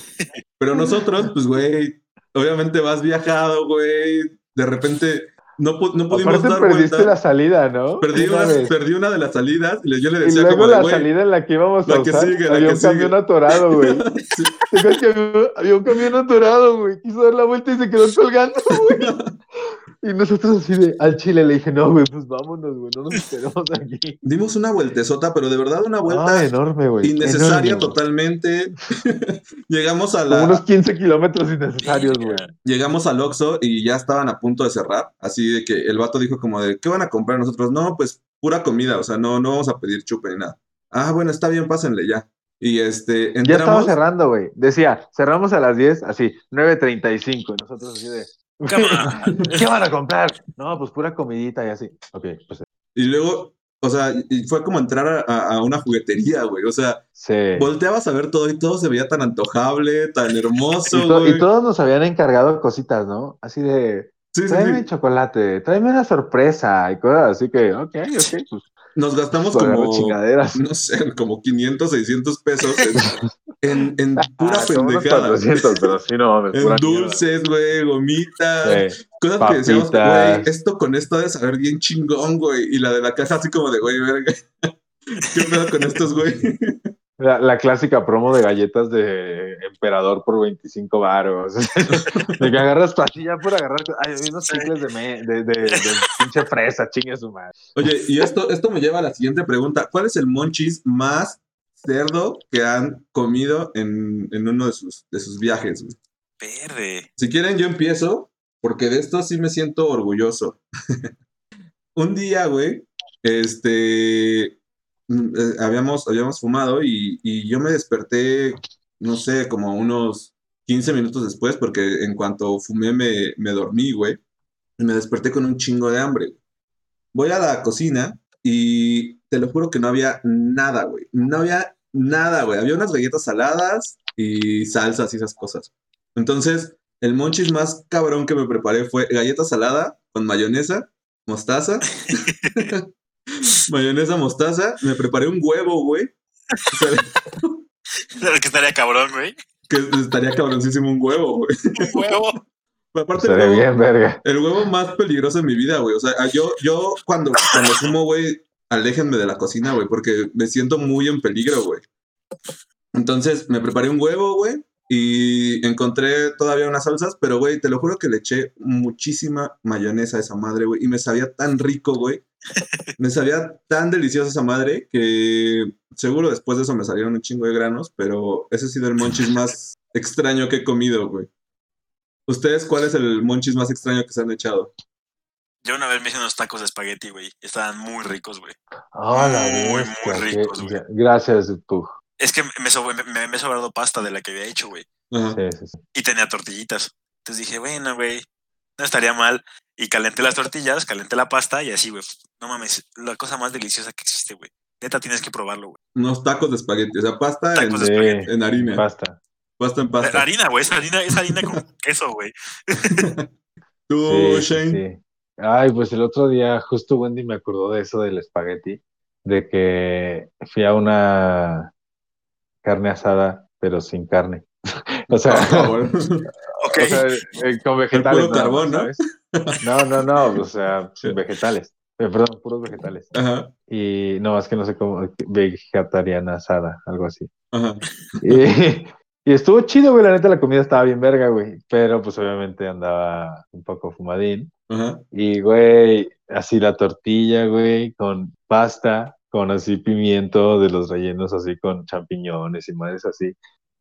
Pero nosotros, pues, güey, obviamente vas viajado, güey. De repente no, no pudimos Aparte dar perdiste la salida, ¿no? Perdí Una perdí una de las salidas y yo le Y decía luego como de, la salida en la que íbamos a la que usar, sigue, la había que un camión sigue. atorado, güey. Sí. ¿Te acuerdas que había, había un camión atorado, güey? Quiso dar la vuelta y se quedó colgando, güey. Y nosotros así de, al chile le dije, no, güey, pues vámonos, güey, no nos esperemos aquí. dimos una vueltezota, pero de verdad una vuelta Ah, enorme, güey. innecesaria enorme, totalmente. Llegamos a Como la, unos 15 kilómetros innecesarios, güey. llegamos al Oxxo y ya estaban a punto de cerrar, así de que el vato dijo como de, ¿qué van a comprar nosotros? No, pues pura comida, o sea, no, no vamos a pedir chupe ni nada. Ah, bueno, está bien, pásenle ya. Y este, Ya estaba entramos, cerrando, güey. Decía, cerramos a las 10, así, 9.35. Y nosotros así de. ¿qué van a comprar? No, pues pura comidita y así. Ok, pues y luego, o sea, fue como entrar a, una juguetería, güey, o sea, sí. volteabas a ver todo y todo se veía tan antojable, tan hermoso, Y, to- güey. y todos nos habían encargado cositas, ¿no? Así de, Sí, sí, tráeme sí. chocolate, tráeme una sorpresa y cosas así que, ok, ok, pues Nos gastamos como, chingaderas. no sé, como 500, 600 pesos en, en, en pura Ah, como unos pendejada. 400, pero sí, no mames, En pura dulces, güey, gomitas, Sí. cosas que decíamos, güey, esto con esto debe saber bien chingón, güey. Y la de la caja así como de, güey, verga. ¿Qué pedo con estos, güey? La, la clásica promo de galletas de emperador por 25 varos. de que agarras pastilla por agarrar. Ay, hay unos chicles de, me- de, de, de pinche fresa, chingue su madre. Oye, y esto, esto me lleva a la siguiente pregunta. ¿Cuál es el monchis más cerdo que han comido en, en uno de sus, de sus viajes, güey? Verde. Si quieren, yo empiezo, porque de esto sí me siento orgulloso. Un día, güey, este, eh, habíamos, habíamos fumado y, y yo me desperté, no sé, como unos 15 minutos después, porque en cuanto fumé me, me dormí, güey, y me desperté con un chingo de hambre. Voy a la cocina y te lo juro que no había nada, güey. No había nada, güey. Había unas galletas saladas y salsas y esas cosas. Entonces, el monchis más cabrón que me preparé fue galleta salada con mayonesa, mostaza. mayonesa, mostaza. Me preparé un huevo, güey. Que estaría cabrón, güey. que estaría cabroncísimo un huevo, güey. Un huevo. Aparte, el huevo, bien, verga. el huevo más peligroso en mi vida, güey. O sea, yo, yo cuando, cuando fumo, güey, aléjenme de la cocina, güey, porque me siento muy en peligro, güey. Entonces me preparé un huevo, güey, y encontré todavía unas salsas, pero, güey, te lo juro que le eché muchísima mayonesa a esa madre, güey, y me sabía tan rico, güey. Me sabía tan deliciosa esa madre que seguro después de eso me salieron un chingo de granos, pero ese ha sido el monchis más extraño que he comido, güey. ¿Ustedes cuál es el monchis más extraño que se han echado? Yo una vez me hice unos tacos de espagueti, güey. Estaban muy ricos, güey. Ah, la Muy, bestia, muy ricos, güey. Gracias, Pug. Es que me, me, me, me sobrado pasta de la que había hecho, güey. Sí, sí, sí. Y tenía tortillitas. Entonces dije, bueno, güey, no estaría mal. y calenté las tortillas, calenté la pasta y así, güey. No mames, la cosa más deliciosa que existe, güey. Neta, tienes que probarlo, güey. Unos tacos de espagueti, o sea, pasta en, de en harina. Basta. Pasta en pasta. Harina, güey, es harina, es harina con queso, güey. Tú, Sí, sí, Shane. sí. Ay, pues el otro día justo Wendy me acordó de eso del espagueti, de que fui a una carne asada, pero sin carne. O sea, Ah, o sea, eh, con vegetales. puro carbón, ¿no? ¿sabes? No, no, no, o sea, vegetales. Eh, perdón, puros vegetales. Ajá, Y no, es que no sé cómo, vegetariana asada, algo así. ajá. Y, y estuvo chido, güey, la neta la comida estaba bien verga, güey, pero pues obviamente andaba un poco fumadín. Ajá. Y, güey, así la tortilla, güey, con pasta, con así pimiento de los rellenos, así con champiñones y madres así.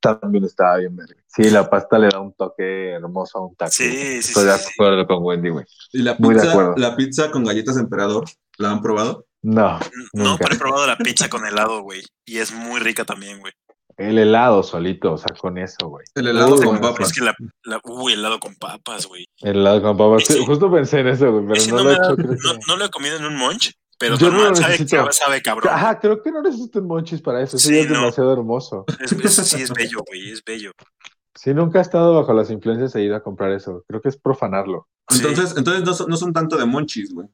También estaba bien verga. Sí, la pasta le da un toque hermoso a un taco. Sí, sí, Estoy sí, de sí. acuerdo con Wendy, güey. ¿Y la Muy de pizza, la pizza con galletas emperador? ¿La han probado? No, No, Nunca. pero he probado la pizza con helado, güey. Y es muy rica también, güey. el helado solito, o sea, con eso, güey. El helado con papas. Es que la, la uy, helado con papas, güey. El helado con papas. Sí. Justo pensé en eso, güey, pero no, no lo he hecho. no lo he comido en un munch, pero Yo no sabe, necesito. sabe, sabe cabrón. Ajá, creo que no necesito monchis para eso. Eso Sí, es no. demasiado hermoso. Es, es- sí, es bello, güey, es bello. Sí, nunca he estado bajo las influencias e ido a comprar eso. Creo que es profanarlo. Sí. Entonces, entonces no, son, no son tanto de monchis, güey.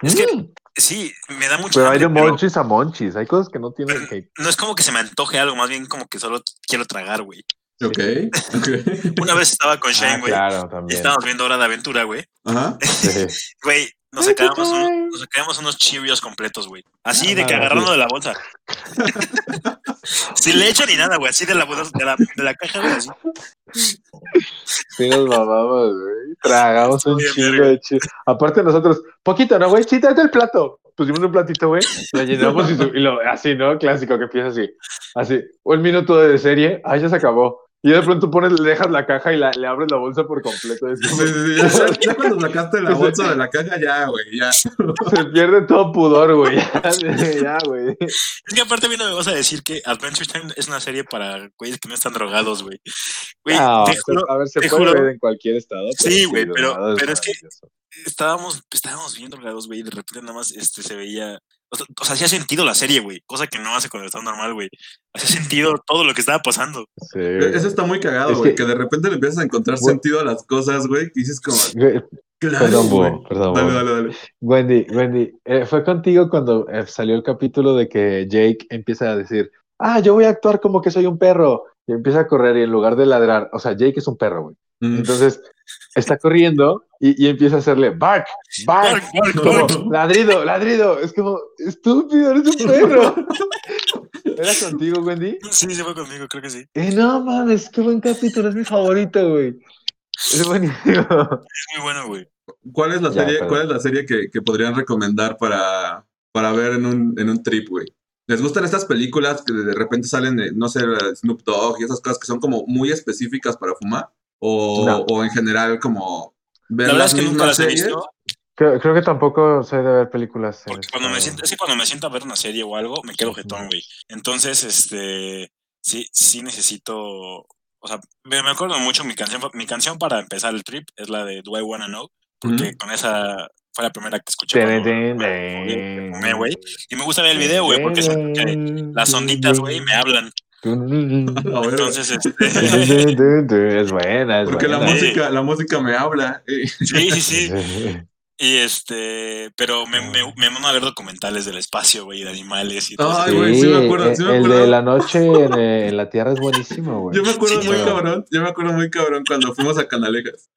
Es que- Mm, Sí, me da mucha pero hay de pero monchis a monchis. Hay cosas que no tienen que. no es como que se me antoje algo, más bien como que solo quiero tragar, güey. Ok. Una vez estaba con Ah, Shane, güey, claro, y también. estábamos viendo Hora de Aventura, güey. Ajá. Sí. Güey, nos un- padre. nos unos Cheerios completos, güey. Así de Ah, que sí. agarrando de la bolsa. Sin leche ni nada, güey. Así de la, bolsa- de la, de la caja, güey. Así. Sí, nos mamamos, güey. Tragamos un chingo de chi- Aparte, nosotros, poquito, ¿no, güey? Sí, tráete el plato. Pusimos un platito, güey. Lo llenamos y, y lo, así, ¿no? Clásico que empieza así. Así. Un minuto de serie. Ay, ya se acabó. Y de pronto pones, le dejas la caja y la- le abres la bolsa por completo. Es Sí, como- sí, sí, ya, ya cuando sacaste la bolsa de la caja, ya, güey, ya. se pierde todo pudor, güey. Ya, güey. Es que aparte, viendo, me vas a decir que Adventure Time es una serie para güeyes que no están drogados, güey. Güey, No, te juro, a ver, se te puede juro. ver en cualquier estado. Sí, güey, pero- pero es que- estábamos, estábamos bien drogados, güey. y De repente nada más este, se veía. O sea, hacía sentido la serie, güey. Cosa que no hace cuando está normal, güey. Hacía sentido todo lo que estaba pasando. Sí. Eso está muy cagado, Es güey, que- que... de repente le empiezas a encontrar sentido a las cosas, güey, que dices como, claro, Perdón. Bo, perdón, Dale, dale, dale. Wendy, Wendy, eh, fue contigo cuando eh, salió el capítulo de que Jake empieza a decir, ah, yo voy a actuar como que soy un perro. Y empieza a correr y en lugar de ladrar, o sea, Jake es un perro, güey. Mm. Entonces, está corriendo y, y empieza a hacerle, bark, bark, Bark, bark, como, bark. ladrido, ladrido. Es como, estúpido, eres un perro. ¿Era contigo, Wendy? Sí, se fue conmigo, creo que sí. Eh, no mames, qué buen capítulo, es mi favorito, güey. Es buenísimo. Es muy bueno, güey. ¿Cuál es la Ya, serie, perdón. ¿cuál es la serie que, que podrían recomendar para, para ver en un, en un trip, güey? ¿Les gustan estas películas que de repente salen, de, no sé, Snoop Dogg y esas cosas que son como muy específicas para fumar? ¿O, No. o en general como ver La verdad las es que nunca las he series? visto. Creo, creo que tampoco soy de ver películas. Porque cuando me siento, es que cuando me siento a ver una serie o algo, me quedo jetón, güey. Entonces, este, sí, sí necesito, o sea, me, me acuerdo mucho mi canción, mi canción para empezar el trip es la de Do I Wanna Know, porque con esa fue la primera que escuché güey. Y me gusta ver el video, güey, porque que las onditas, güey, me hablan. Entonces, este, Es buena, es porque la buena. música, la música me habla. sí, sí, sí. Y este, pero me, me, me mama ver documentales del espacio, güey, de animales y todo Ay, güey, sí me acuerdo, sí me el acuerdo. de la noche en, eh, en la Tierra es buenísimo, güey. Yo me acuerdo Sí, muy cabrón, yo me acuerdo muy cabrón cuando fuimos a Canalejas.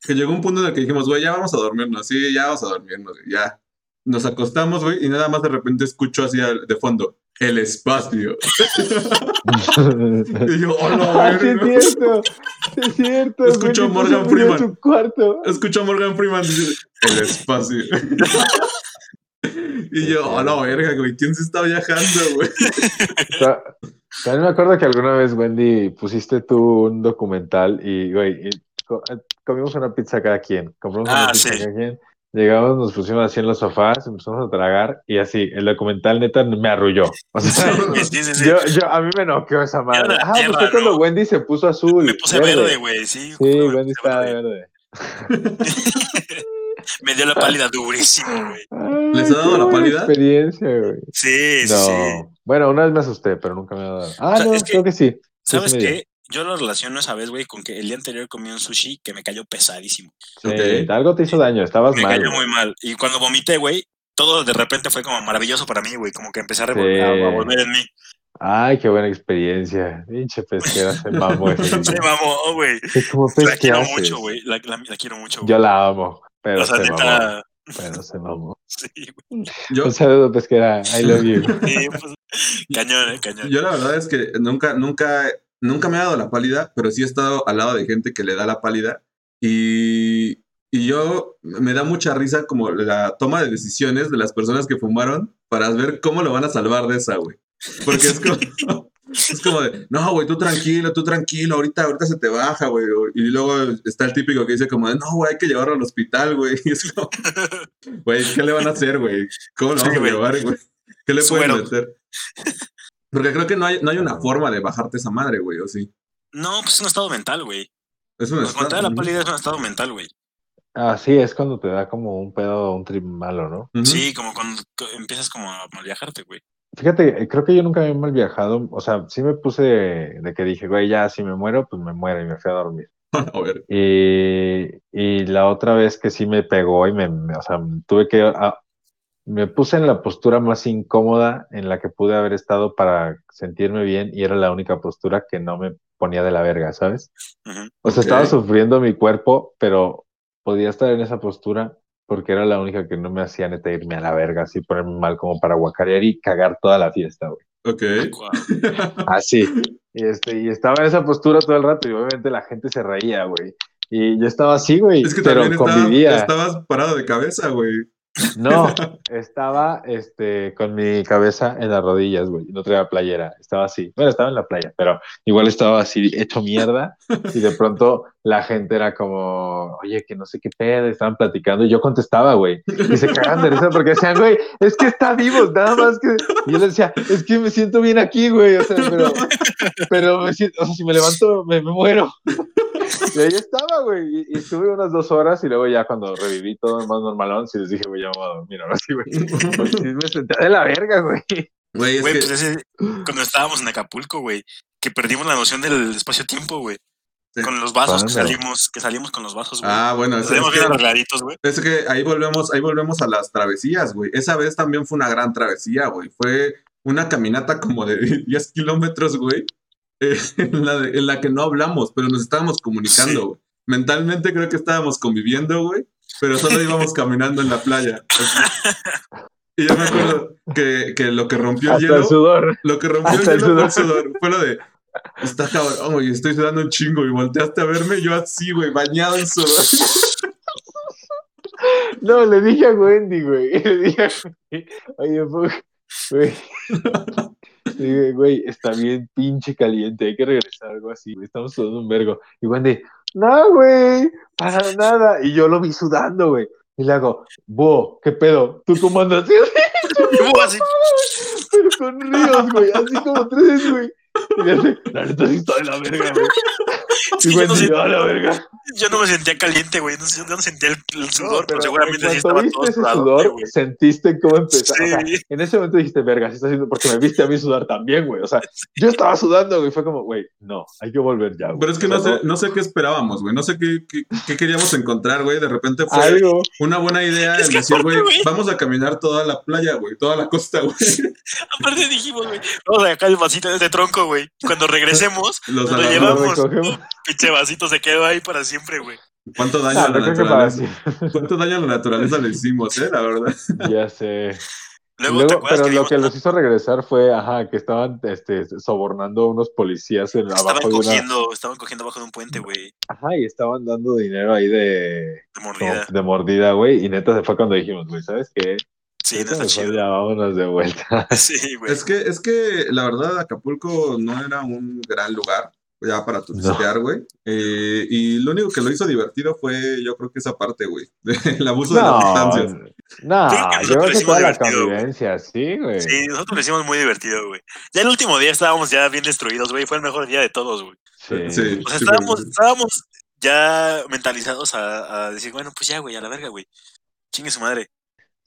Que llegó un punto en el que dijimos, güey, ya vamos a dormirnos, sí, ya vamos a dormirnos, ya. Nos acostamos, güey, y nada más de repente escucho así de fondo, el espacio. Y yo, hola, Ah, sí, es cierto. Sí, es cierto. Escucho a Morgan Freeman. Escucho a Morgan Freeman decir, el espacio. Y yo, hola, verga, güey, ¿quién se está viajando, güey? Ta- También me acuerdo que alguna vez, Wendy, pusiste tú un documental y, güey, eh, comimos una pizza cada quien. Compramos una Ah, pizza sí. cada quien. Llegamos, nos pusimos así en los sofás, empezamos a tragar y así, el documental neta me arrulló. O sea, Sí, sí, sí, sí. yo, yo, a mí me noqueó esa madre. Ah, pues tierra, fue cuando. Wendy se puso azul. Me puse verde, güey, sí. Sí, Wendy estaba verde. verde. Me dio la pálida durísimo, güey. ¿Les ha dado la pálida? experiencia, güey. Sí, sí, No. sí. Bueno, una vez me asusté, pero nunca me ha dado. Ah, O sea, no, que- creo que sí. ¿Sabes qué? Yo lo relaciono esa vez, güey, con que el día anterior comí un sushi que me cayó pesadísimo. Sí, Ok. algo te hizo daño, estabas Me mal. cayó güey. muy mal. Y cuando vomité, güey, todo de repente fue como maravilloso para mí, güey. Como que empecé a, Sí. revol- a- a volver en mí. Ay, qué buena experiencia. Pinche pesquera se mamó ese Se mamó, güey. Sí, como La quiero haces. mucho, güey. La, la- la quiero mucho, güey. Yo la amo, pero O sea, se mamó. Pero se mamó. sí, güey. Yo, Un saludo, pesquera. I love you. Sí, pues, cañón, eh, cañón. yo la verdad es que nunca, nunca, nunca me ha dado la pálida, pero sí he estado al lado de gente que le da la pálida. Y, y yo me da mucha risa como la toma de decisiones de las personas que fumaron para ver cómo lo van a salvar de esa, güey. Porque es como, es como de, no, güey, tú tranquilo, tú tranquilo, ahorita, ahorita se te baja, güey. Y luego está el típico que dice como de, no, güey, hay que llevarlo al hospital, güey. Y es como, güey, ¿qué le van a hacer, güey? ¿Cómo lo vamos a llevar, güey? ¿Qué le pueden Suero. Porque creo que no hay, no hay una forma de bajarte esa madre, güey, ¿o sí? No, pues es un estado mental, güey. Es un estado- la pálida es un estado mental, güey. Ah, sí, es cuando te da como un pedo, un trip malo, ¿no? Sí, como cuando empiezas como a mal viajarte, güey. Fíjate, eh, creo que yo nunca me he mal viajado. O sea, sí me puse de, de que dije, güey, ya si me muero, pues me muero y me fui a dormir. A ver. Y, y la otra vez que sí me pegó y me, me- o sea, tuve que, ah, me puse en la postura más incómoda en la que pude haber estado para sentirme bien y era la única postura que no me ponía de la verga, ¿sabes? O sea, estaba sufriendo mi cuerpo, pero podía estar en esa postura porque era la única que no me hacía neta irme a la verga, así ponerme mal como para guacarear y cagar toda la fiesta, güey. Ok. Guau. Así. Y, este, y estaba en esa postura todo el rato y obviamente la gente se reía, güey. Y yo estaba así, güey, Es que pero también estaba- convivía. estabas parado de cabeza, güey. No, estaba este, con mi cabeza en las rodillas, güey. No traía playera, estaba así. Bueno, estaba en la playa, pero igual estaba así hecho mierda. Y de pronto la gente era como, oye, que no sé qué pedo, estaban platicando. Y yo contestaba, güey. Y se cagan de risa porque decían, güey, es que está vivo, nada más que. Y yo les decía, es que me siento bien aquí, güey. O sea, pero, pero me siento, o sea, si me levanto, me muero. Y ahí estaba, güey. Y, y estuve unas dos horas y luego ya cuando reviví todo más normalón, sí les dije, güey, ya me voy a dormir ahora sí, güey. Porque sí me senté de la verga, güey. Güey, es Güey, que pues ese, cuando estábamos en Acapulco, güey, que perdimos la noción del espacio-tiempo, güey. Sí. Con los vasos que salimos, que salimos con los vasos, güey. Ah, bueno, Nos es, bien que, arregladitos, güey. es que ahí volvemos, ahí volvemos a las travesías, güey. Esa vez también fue una gran travesía, güey. Fue una caminata como de 10 kilómetros, güey. Eh, en, la de- en la que no hablamos, pero nos estábamos comunicando, Sí. Mentalmente creo que estábamos conviviendo, güey. Pero solo íbamos caminando en la playa. así. Y yo me acuerdo que, que lo que rompió el hielo. el sudor. Lo que rompió Hasta el el hielo fue el sudor. sudor. Fue lo de. Está cabrón, güey. Estoy sudando un chingo. Y volteaste a verme. Yo así, güey, bañado en sudor. No, le dije a Wendy, güey. Le dije a Wendy, oye, güey. Dije, güey, está bien pinche caliente, hay que regresar, algo así. Estamos sudando un vergo. Y Wendy, no, güey, para nada. Y yo lo vi sudando, güey. Y le hago, Bo, ¿qué pedo? ¿Tú cómo andas? Pero con ríos, güey, así como tres, güey. La neta sí está de la verga, güey. sí, yo, no Wendy, sent- a la verga. yo no me sentía caliente, güey. No, sé- no sentía el, el sudor, No, pero, seguramente en sí estaba viste todo ese sudado, sudor, güey. sentiste cómo empezó. Sí. O sea, en ese momento dijiste, verga, sí está haciendo, porque me viste a mí sudar también, güey. O sea, yo estaba sudando, güey. Fue como, güey, no, hay que volver ya, güey. Pero es que no sé, no sé qué esperábamos, güey. No sé qué, qué, qué queríamos encontrar, güey. De repente fue Algo. una buena idea Es el decir, aparte, güey, güey. vamos a caminar toda la playa, güey. Toda la costa, güey. Aparte dijimos, güey, vamos a sacar el vasito de tronco, güey. Cuando regresemos, Los nos lo llevamos. Pinche vasito se quedó ahí para siempre, güey. ¿Cuánto daño Ah, a la naturaleza? ¿Cuánto daño a la naturaleza le hicimos, eh? La verdad. Ya sé. Luego, Luego, ¿te acuerdas pero que lo que los hizo regresar fue, ajá, que estaban este, sobornando a unos policías en, estaban abajo de una. cogiendo, estaban cogiendo abajo de un puente, güey, Ajá, y estaban dando dinero ahí de, de como mordida. de mordida, güey. Y neta se fue cuando dijimos, güey, ¿sabes qué? Sí, no está chido. Ya vámonos de vuelta. Sí, güey. Es que, es que la verdad, Acapulco no era un gran lugar ya para turistear, güey. Eh, y lo único que lo hizo divertido fue, yo creo que esa parte, güey. El abuso de las sustancias. no, Yo creo que toda la convivencia, sí, güey. Sí, nosotros lo hicimos muy divertido, güey. Ya el último día estábamos ya bien destruidos, güey. Fue el mejor día de todos, güey. Sí. Sí. O sea, estábamos, estábamos ya mentalizados a, a decir, bueno, pues ya, güey, a la verga, güey. Chingue su madre.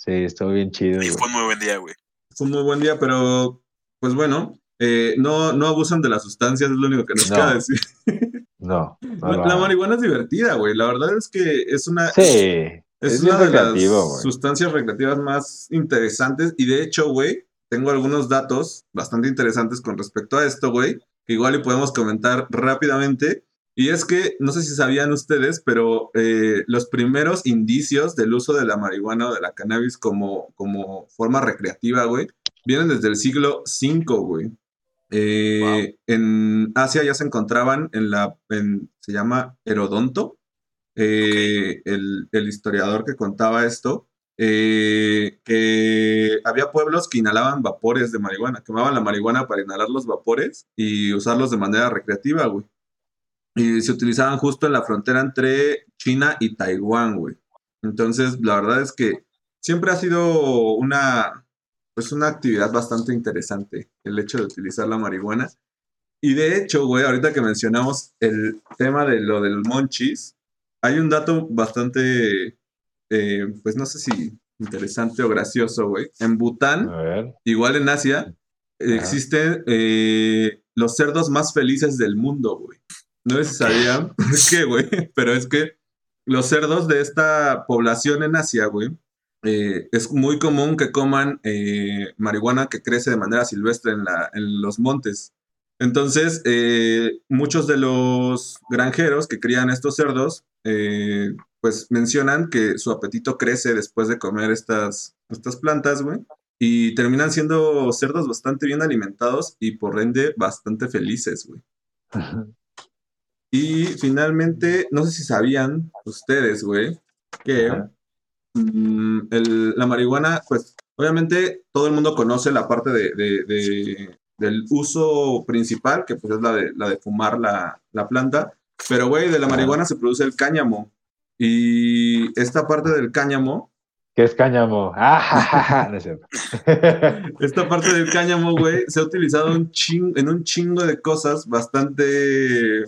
Sí, estuvo bien chido. Y güey. fue un muy buen día, güey. Fue un muy buen día, pero pues bueno, eh, no, no abusan de las sustancias, es lo único que nos No. queda decir. No, no La, marihuana es divertida, güey. La verdad es que es una, Sí, es es una de las güey. sustancias recreativas más interesantes. Y de hecho, güey, tengo algunos datos bastante interesantes con respecto a esto, güey, que igual y podemos comentar rápidamente. Y es que, no sé si sabían ustedes, pero eh, los primeros indicios del uso de la marihuana o de la cannabis como, como forma recreativa, güey, vienen desde el siglo V, güey. Eh, En Asia ya se encontraban en la, en- se llama Herodonto, eh, el, el historiador que contaba esto, eh, que había pueblos que inhalaban vapores de marihuana, quemaban la marihuana para inhalar los vapores y usarlos de manera recreativa, güey. Y se utilizaban justo en la frontera entre China y Taiwán, güey. Entonces, la verdad es que siempre ha sido una, pues una actividad bastante interesante el hecho de utilizar la marihuana. Y de hecho, güey, ahorita que mencionamos el tema de lo del monchis, hay un dato bastante, eh, pues no sé si interesante o gracioso, güey. En Bután, igual en Asia, eh, Ajá. existen eh, los cerdos más felices del mundo, güey. No sé si qué, güey, pero es que los cerdos de esta población en Asia, güey, eh, es muy común que coman eh, marihuana que crece de manera silvestre en, la- en los montes. Entonces, eh, muchos de los granjeros que crían estos cerdos, pues mencionan que su apetito crece después de comer estas, estas plantas, güey. Y terminan siendo cerdos bastante bien alimentados y por ende bastante felices, güey. Y finalmente, no sé si sabían ustedes, güey, que mm, el- la marihuana, pues obviamente todo el mundo conoce la parte de, de- de- del uso principal, que pues es la de, la de fumar la, la planta, pero güey, de la marihuana se produce el cáñamo. Y esta parte del cáñamo ¿Qué es cáñamo? Ah. No es cierto. Esta parte del cáñamo, güey, se ha utilizado un chin- en un chingo de cosas bastante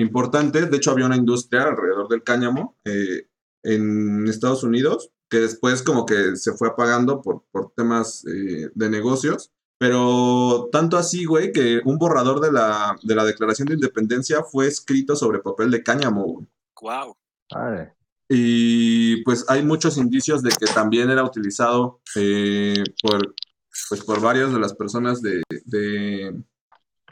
importantes. De hecho, había una industria alrededor del cáñamo eh, en Estados Unidos que después como que se fue apagando por, por temas eh, de negocios. Pero tanto así, güey, que un borrador de la, de la Declaración de Independencia fue escrito sobre papel de cáñamo, güey. Wow. Vale. Y pues hay muchos indicios de que también era utilizado eh, por, pues, por varias de las personas de, de,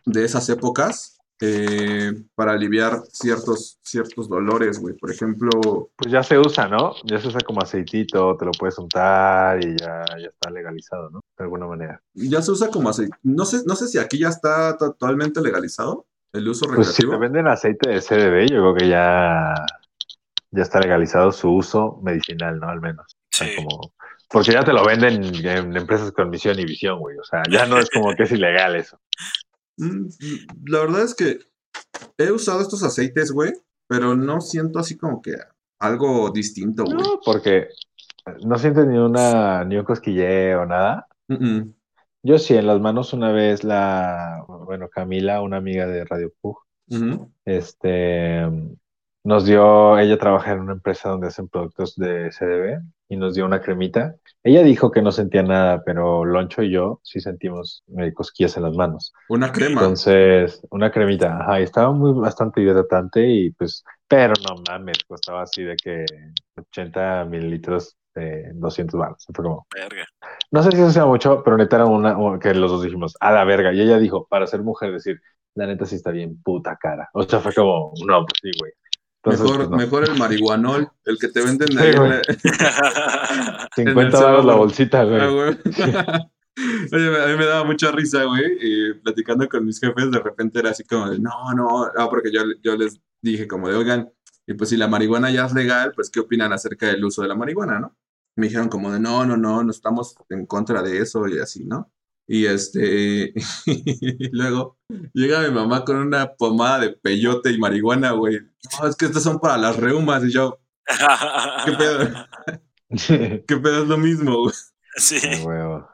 de esas épocas eh, para aliviar ciertos, ciertos dolores, güey. Por ejemplo, Pues ya se usa, ¿no? Ya se usa como aceitito, te lo puedes untar y ya, ya está legalizado, ¿no? De alguna manera. ya se usa como aceite. No sé, no sé si aquí ya está totalmente legalizado el uso Pues si recreativo. te venden aceite de CBD, yo creo que ya, ya está legalizado su uso medicinal, ¿no? Al menos. Sí. como- porque ya te lo venden en empresas con misión y visión, güey. O sea, ya no es como que es ilegal eso. Mm, La verdad es que he usado estos aceites, güey, pero no siento así como que algo distinto, güey. No, porque no sientes ni una ni un cosquilleo o nada. Yo sí, en las manos una vez la, bueno, Camila, una amiga de Radio Pug, este, nos dio, ella trabaja en una empresa donde hacen productos de CDB y nos dio una cremita. Ella dijo que no sentía nada, pero Loncho y yo sí sentimos eh, cosquillas en las manos. Una crema. Entonces, una cremita, ajá, y estaba muy bastante hidratante y pues, pero no mames, costaba así de que 80 mililitros de 200 baros. Fue como, Verga. no sé si eso sea mucho, pero neta era una que los dos dijimos, a la verga. Y ella dijo, para ser mujer, decir, la neta sí está bien puta cara. O sea, fue como, no, pues sí, güey. Entonces, mejor, pues, no. mejor el marihuanol, el que te venden Sí, ahí en güey. la- 50 en el baros la bolsita, güey. Ah, güey. Oye, a mí me daba mucha risa, güey, y platicando con mis jefes, de repente era así como de, no, no, ah, porque yo, yo les dije como de, oigan, y pues si la marihuana ya es legal, pues ¿qué opinan acerca del uso de la marihuana, no? Me dijeron como de, no, no, no, no estamos en contra de eso y así, ¿no? Y este, y luego llega mi mamá con una pomada de peyote y marihuana, güey. No, es que estas son para las reumas, y yo, ¿qué pedo? ¿Qué pedo es lo mismo, güey? sí. Huevo.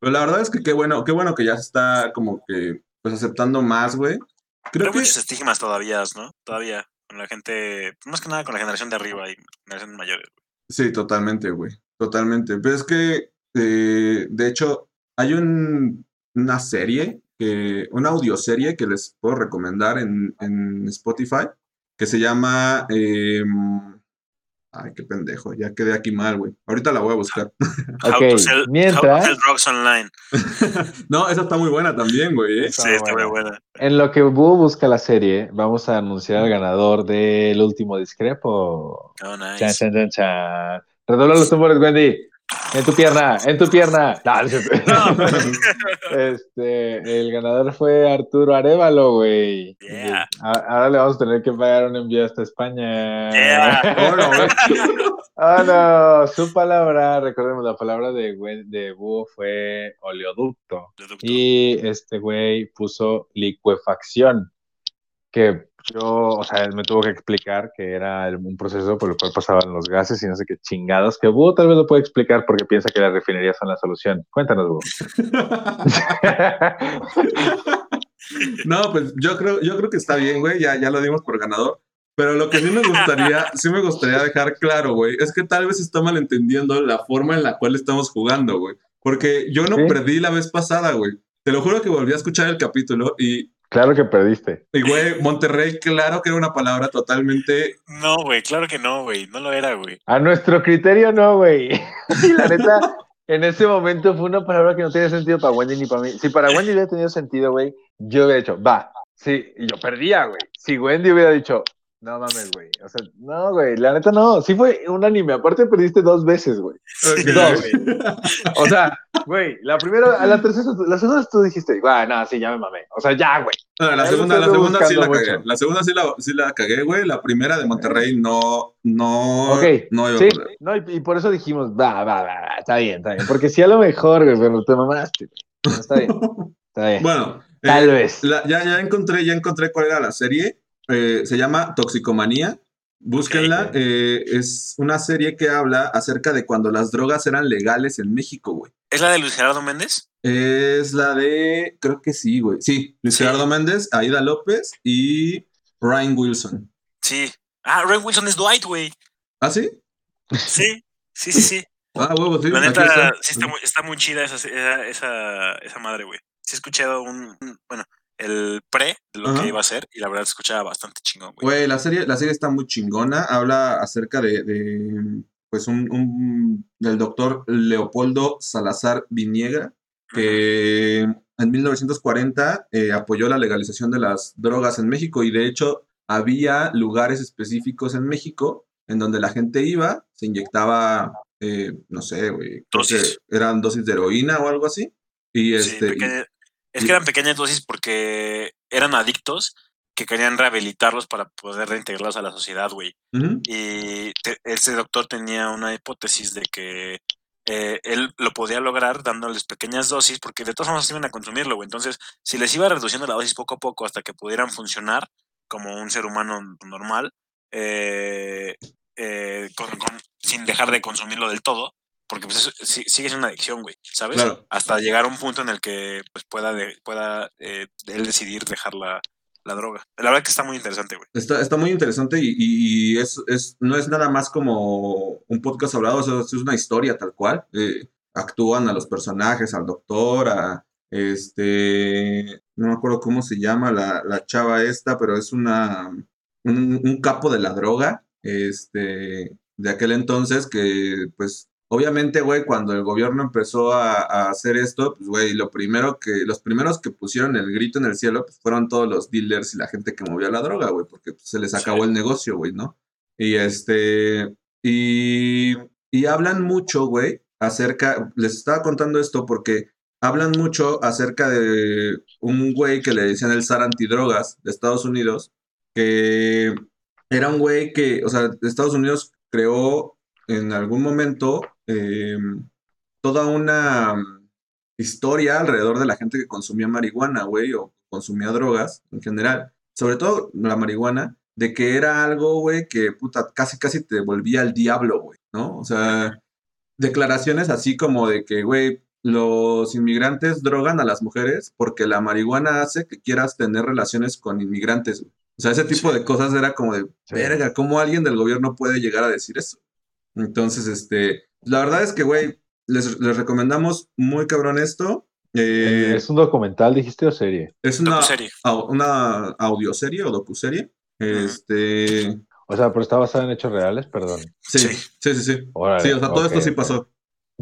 Pero la verdad es que qué bueno, qué bueno que ya se está como que pues aceptando más, güey. Creo Pero hay que muchos estigmas todavía, ¿no? Todavía. Con la gente, más que nada con la generación de arriba y generaciones mayores. sí, totalmente, güey. totalmente. Pero es que, eh, de hecho, hay un, una serie, que, una audioserie que les puedo recomendar en, en Spotify, que se llama... em, ay, qué pendejo, ya quedé aquí mal, güey. Ahorita la voy a buscar. How Ok, to sell, How to mientras, sell drugs online. no, esa está muy buena también, güey. ¿eh? Sí, está muy buena. en lo que Búho busca la serie, vamos a anunciar al ganador del último discrepo. Oh, nice. Chan, chan, chan, chan. Redobla los tambores, Wendy. En tu pierna, en tu pierna. No, no este, el ganador fue Arturo Arevalo, güey. Yeah. Ahora le vamos a tener que pagar un envío hasta España. Yeah. Oh, no, güey. No, su palabra, recordemos, la palabra de, Gwen- de Búho fue oleoducto. Y este güey puso licuefacción, que yo, o sea, me tuvo que explicar que era un proceso por el cual pasaban los gases y no sé qué chingados, que Búho tal vez lo puede explicar porque piensa que las refinerías son la solución. Cuéntanos, Búho. No, pues yo creo, yo creo que está bien, güey. Ya, ya lo dimos por ganador. Pero lo que sí me gustaría, sí me gustaría dejar claro, güey, es que tal vez está malentendiendo la forma en la cual estamos jugando, güey. Porque yo no Sí. perdí la vez pasada, güey. Te lo juro que volví a escuchar el capítulo y, Claro que perdiste. y, güey, Monterrey, claro que era una palabra totalmente. No, güey, claro que no, güey. No lo era, güey. A nuestro criterio no, güey. Y la neta, en ese momento fue una palabra que no tenía sentido para Wendy ni para mí. Si para Wendy hubiera tenido sentido, güey, yo hubiera dicho, va, sí, y yo perdía, güey. Si Wendy hubiera dicho, no mames, güey. O sea, no, güey, la neta no. Sí fue un anime. Aparte perdiste dos veces, güey. Ok. Dos. O sea, güey, la primera, a la tercera, la segunda tú dijiste, güey, no, sí, ya me mamé. O sea, ya, güey. No, la Ya segunda, lo la estoy segunda sí la cagué. La segunda sí la, sí la cagué, güey. La primera de Monterrey no, no, Ok, no iba Sí, no, y, y por eso dijimos, va, va, va, está bien, está bien. Porque sí a lo mejor, güey, pero te mamaste. No, Está bien, está bien. Bueno, Tal eh, vez. la- ya, ya encontré, ya encontré cuál era la serie. Eh, se llama Toxicomanía. Búsquenla. Eh, es una serie que habla acerca de cuando las drogas eran legales en México, güey. ¿Es la de Luis Gerardo Méndez? Es la de, creo que sí, güey. Sí, Luis Sí. Gerardo Méndez, Aida López y Ryan Wilson. Sí. Ah, Ray Wilson es Dwight, güey. ¿Ah, sí? Sí, sí, sí, sí. Ah, huevo, sí. La neta, está. sí está muy, está muy chida esa, esa, esa, esa madre, güey. Sí he escuchado un- bueno, el pre de lo Ajá. que iba a ser y la verdad se escuchaba bastante chingón, güey. Güey, la serie, la serie está muy chingona. Habla acerca de, de, pues, un, un- del doctor Leopoldo Salazar Viniegra, que en 1940 eh, apoyó la legalización de las drogas en México y de hecho había lugares específicos en México en donde la gente iba, se inyectaba, eh, no sé, güey, Dosis. eran dosis de heroína o algo así. Y este, pequeña- es que eran pequeñas dosis porque eran adictos que querían rehabilitarlos para poder reintegrarlos a la sociedad, güey. Y te- ese doctor tenía una hipótesis de que eh, él lo podía lograr dándoles pequeñas dosis, porque de todas formas iban a consumirlo, güey. Entonces, si les iba reduciendo la dosis poco a poco hasta que pudieran funcionar como un ser humano normal, eh, eh, con- con- sin dejar de consumirlo del todo, porque pues sí- sigue siendo una adicción, güey, ¿sabes? Claro. Hasta llegar a un punto en el que pues, pueda, de- pueda eh, él decidir dejar la, la droga. La verdad que está muy interesante, güey. Está, está muy interesante y, y- y es, es, no es nada más como un podcast hablado, o sea, es una historia tal cual. Eh, actúan a los personajes, al doctor, a este, no me acuerdo cómo se llama la, la chava esta, pero es una, un, un capo de la droga, este, de aquel entonces que, pues, obviamente, güey, cuando el gobierno empezó a, a hacer esto, pues, güey, lo primero que, los primeros que pusieron el grito en el cielo, pues, fueron todos los dealers y la gente que movía la droga, güey, porque pues, se les acabó Sí. el negocio, güey, ¿no? Y este, y, y hablan mucho, güey, acerca, les estaba contando esto porque hablan mucho acerca de un güey que le decían el zar antidrogas de Estados Unidos, que era un güey que, o sea, Estados Unidos creó en algún momento eh, toda una mm, historia alrededor de la gente que consumía marihuana, güey, o consumía drogas en general, sobre todo la marihuana, de que era algo, güey, que puta, casi casi te volvía al diablo, güey, ¿no? O sea, declaraciones así como de que, güey, los inmigrantes drogan a las mujeres porque la marihuana hace que quieras tener relaciones con inmigrantes, güey. O sea, ese tipo Sí. de cosas era como de, verga, ¿cómo alguien del gobierno puede llegar a decir eso? Entonces, este, La verdad es que, güey, les, les recomendamos muy cabrón esto. Eh, ¿Es un documental, dijiste, o serie? es una, docuserie. au- una audioserie o docuserie. Este. O sea, pero está basada en hechos reales, perdón. Sí, sí, Sí. sí, sí. Sí, o sea, todo esto sí pasó.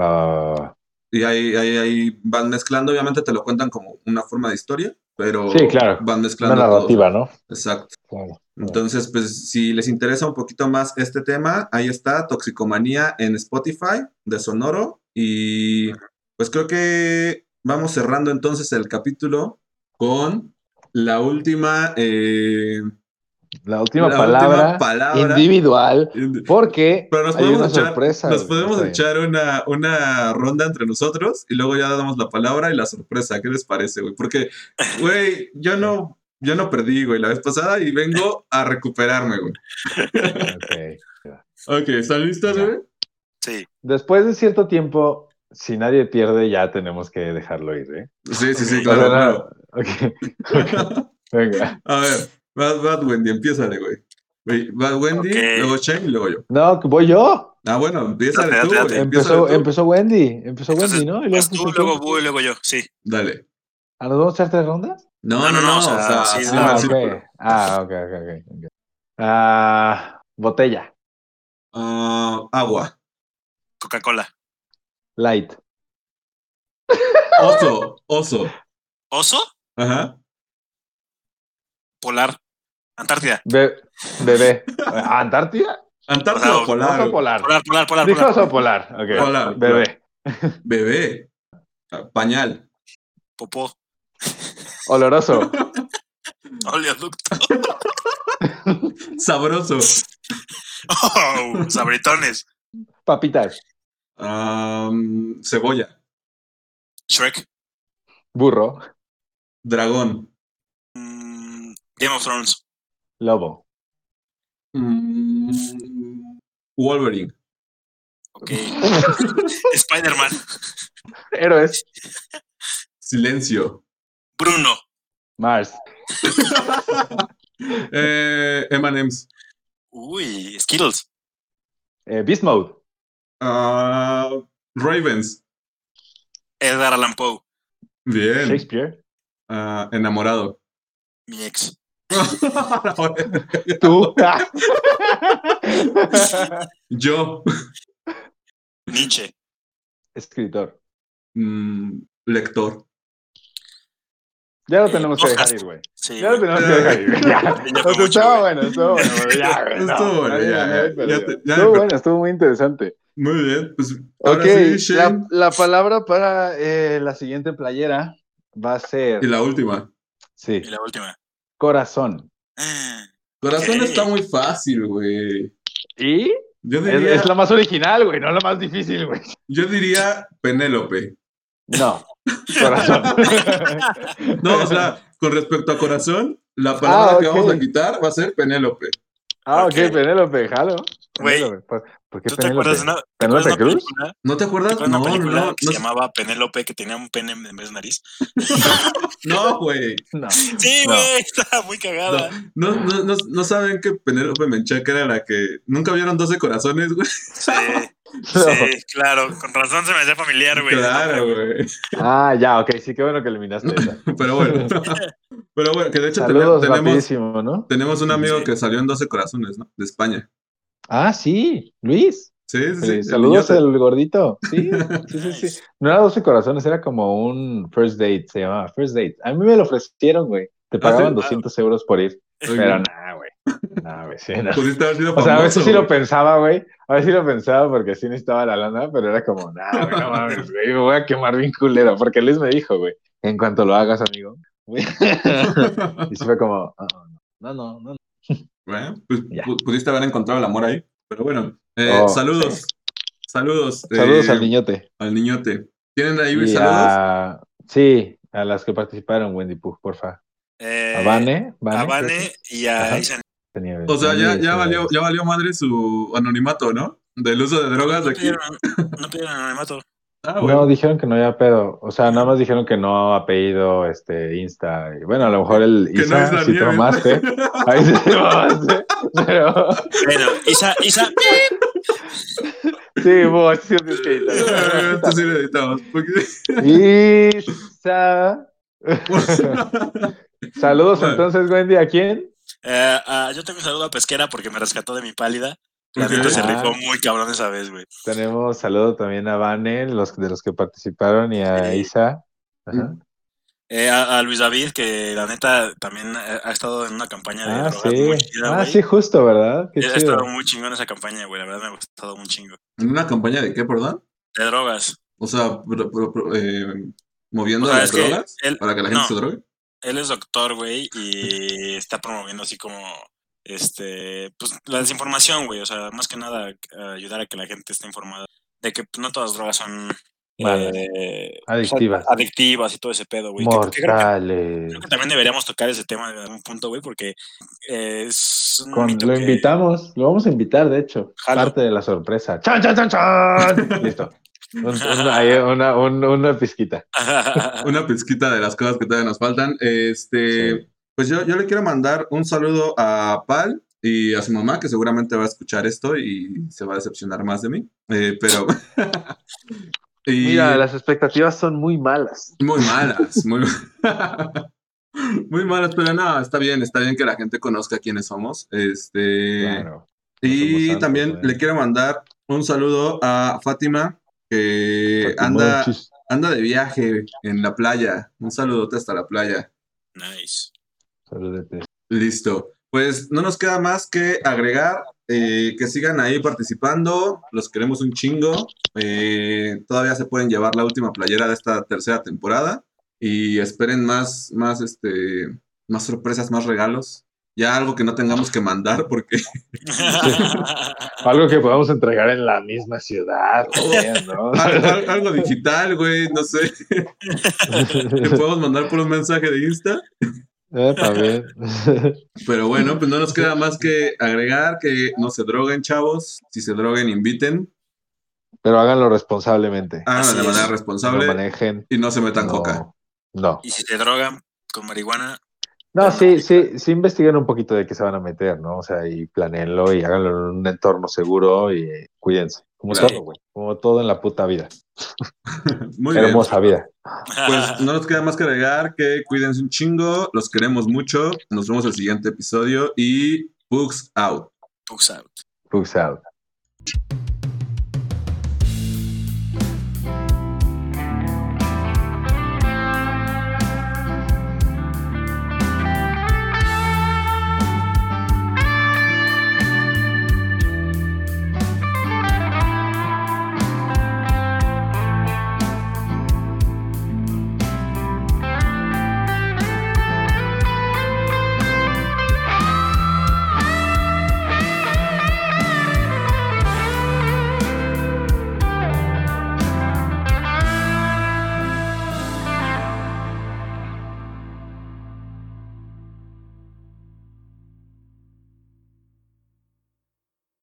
Va. Y ahí, ahí, ahí van mezclando, obviamente te lo cuentan como una forma de historia, pero Sí, claro. van Una mezclando todo. narrativa, ¿no? Exacto. Claro. Entonces, pues si les interesa un poquito más este tema, ahí está, Toxicomanía en Spotify de Sonoro. Y pues creo que vamos cerrando entonces el capítulo con la última, eh, La última la palabra última palabra. individual, porque Pero nos hay una podemos echar, sorpresa. nos podemos echar una, una ronda entre nosotros y luego ya damos la palabra y la sorpresa. ¿Qué les parece, güey? Porque, güey, yo no, yo no perdí, güey, la vez pasada y vengo a recuperarme, güey. Ok. Ok, ¿están listos, Ya. güey? Sí. Después de cierto tiempo, si nadie pierde, ya tenemos que dejarlo ir, ¿eh? Sí, sí, sí, claro, claro. no- ok, ok. Venga. A ver, vas, vas, Wendy, empiézale, güey. Güey, Va Wendy, luego Shane y luego yo. No, que voy yo. Ah, bueno, Date, tú, güey. Empezó, tú. empezó Wendy. Empezó Entonces, Wendy, ¿no? Y fuiste tú, luego Boo y luego yo. Sí. Dale. ¿Ah, ¿Nos vamos a echar tres rondas? No, no, no, o sea, sí, sí, no, en el Ah, ok. Ah, ok, ok. Ah, botella. Ah, agua. Coca-Cola. Light. Oso, oso. ¿Oso? Ajá. Polar. Antártida. Be- bebé. ¿Antártida? Antártida o Oso polar. Oso polar. Polar, polar, polar. Dijo polar. oso polar. Ok. Polar, Bebé. Bebé. Pañal. Popó. Oloroso. Oleoducto. Sabroso. Oh, sabritones. Papitas. Cebolla. Shrek. Burro. Dragón. Mm, Game of Thrones. Lobo. Mm, Wolverine. Ok. Spider-Man. Héroes. Silencio. Bruno. Mars. Eh, M&M's. Uy, Skittles. Eh, Beast Mode. Ah, Ravens. Edgar Allan Poe. Bien. Shakespeare. Ah, enamorado. Mi ex. Tú. Yo. Nietzsche. Escritor. Mm, lector. Ya lo tenemos que dejar ir, güey. Sí. Ya lo tenemos que dejar ir. Ya. Estaba bueno, estuvo bueno. güey, Ya. Estuvo bueno, ya, Estuvo bueno, estuvo muy interesante. Muy bien. Pues Ok, sí, la, palabra para eh, la siguiente playera va a ser, Y la última. sí, Y la última. corazón. Ah, Corazón está muy fácil, güey. Y Yo es, es la más original, güey, no la más difícil, güey. yo diría Penélope. No, corazón. No, o sea, con respecto a corazón, la palabra Ah, que ok. vamos a quitar va a ser Penélope. ah, ok, Ok. Penélope, jalo. Güey, Penélope. ¿Por, por qué ¿Tú te acuerdas de Penélope? una, te acuerdas de ¿Penélope una Cruz? película? ¿No te ¿Te acuerdas? de No, una no, película no. que No, se llamaba Penélope que tenía un pene en vez de nariz? no, güey. No. Sí, No. güey, estaba muy cagada. No, no, no, no saben que Penélope Menchaca era la que. ¿Nunca vieron 12 corazones, güey? Sí, sí, claro, con razón se me hacía familiar, güey. Claro, güey. Ah, ya, ok, sí, qué bueno que eliminaste esa. Pero bueno. Pero bueno, que de hecho Saludos tenemos, rapidísimo, ¿no? tenemos un amigo Sí. que salió en 12 corazones, ¿no? De España. Ah, sí, Luis. Sí, sí, sí. Eh, el saludos al gordito. Sí, sí, sí, sí. No era 12 corazones, era como un first date, se llamaba first date. A mí me lo ofrecieron, güey. Te ¿Ah, pagaban sí? 200 euros por ir. Pero nada, güey. No, güey, sí, sido O sea, a veces sí lo pensaba, güey. A veces sí lo pensaba porque sí necesitaba la lana, pero era como, nah, güey, no mames, güey, me voy a quemar bien culero. Porque Luis me dijo, güey, en cuanto lo hagas, amigo. y sí fue como, "Ah, no, no, no, no. Bueno, pues Ya. pu- pudiste haber encontrado el amor ahí. Pero bueno, eh, Oh, saludos. Saludos. Saludos eh, al niñote. al niñote. ¿Tienen ahí Y saludos? a- sí, a las que participaron, Wendy Pug, porfa. Eh, A Vane, Vane, a Vane y a Ajá. Isa. tenía- O sea, ya, ya, valió, ya valió madre su anonimato, ¿no? Del uso de drogas de No aquí. pidieron, no pidieron anonimato. Ah, bueno. No, dijeron que no había pedo. O sea, nada más dijeron que no apellido este Insta. Y bueno, a lo mejor el que no Isa la sí nieve. tomaste. Ahí sí tomaste. Pero Bueno, Isa, Isa, Sí, vos, sí, tienes que editar. Esto sí lo editamos. porque- Isa. Saludos Bueno. entonces, Wendy, ¿a quién? Eh, ah, yo tengo un saludo a Pesquera porque me rescató de mi pálida. La neta se rifó muy cabrón esa vez, güey. Tenemos saludo también a Vane, los de los que participaron, y a. Isa. Ajá. Eh, a, a Luis David, que la neta también ha estado en una campaña de Ah, drogas sí. muy chida, Ah, sí, justo, ¿verdad? Qué ha chido. estado muy chingón esa campaña, güey. La verdad me ha gustado un chingo. ¿En una campaña de qué, perdón? De drogas. O sea, eh, moviendo O sea, las drogas él- para que la gente no. se drogue. Él es doctor, güey, y está promoviendo así como, este, pues la desinformación, güey. O sea, más que nada eh, ayudar a que la gente esté informada de que pues, no todas las drogas son eh, Adictivas. o sea, adictivas y todo ese pedo, güey. Que- que creo, que, Mortales. creo que también deberíamos tocar ese tema en algún punto, güey, porque es un Con- mito lo que- invitamos, lo vamos a invitar, de hecho. Jalo. Parte de la sorpresa. ¡Chan, chan, chan, chan! Listo. Un- una, un- una pizquita. Una pizquita de las cosas que todavía nos faltan. Este, Sí. Pues yo, yo le quiero mandar un saludo a Pal y a su mamá, que seguramente va a escuchar esto y se va a decepcionar más de mí. Eh, pero. y Mira, las expectativas son muy malas. muy malas, muy, muy malas, pero no, está bien, está bien que la gente conozca quiénes somos. Este, Claro. Y somos también ¿eh? le quiero mandar un saludo a Fátima, que Fátima, anda, anda de viaje en la playa. Un saludote hasta la playa. nice. Saludete. Listo. Pues no nos queda más que agregar eh, que sigan ahí participando. Los queremos un chingo. Eh, todavía se pueden llevar la última playera de esta tercera temporada. Y esperen más, más, este, más sorpresas, más regalos. Ya algo que no tengamos que mandar porque Algo que podamos entregar en la misma ciudad. también, ¿no? Al- al- algo digital, güey, no sé. Le podemos mandar por un mensaje de Insta. Eh, también. Pero bueno, pues no nos queda más que agregar que no se droguen, chavos. Si se droguen, inviten. Pero háganlo responsablemente. Háganlo de manera es. No responsable manejen. y no se metan No. coca. No. y si se drogan con marihuana, No, sí, sí, sí investiguen un poquito de qué se van a meter, ¿no? O sea, y planeenlo y háganlo en un entorno seguro y cuídense. Como Claro. todo, güey. Como todo en la puta vida. Muy bien. Hermosa vida. Pues no nos queda más que agregar que cuídense un chingo. Los queremos mucho. Nos vemos el siguiente episodio y Books out. Pugs out. Pugs out.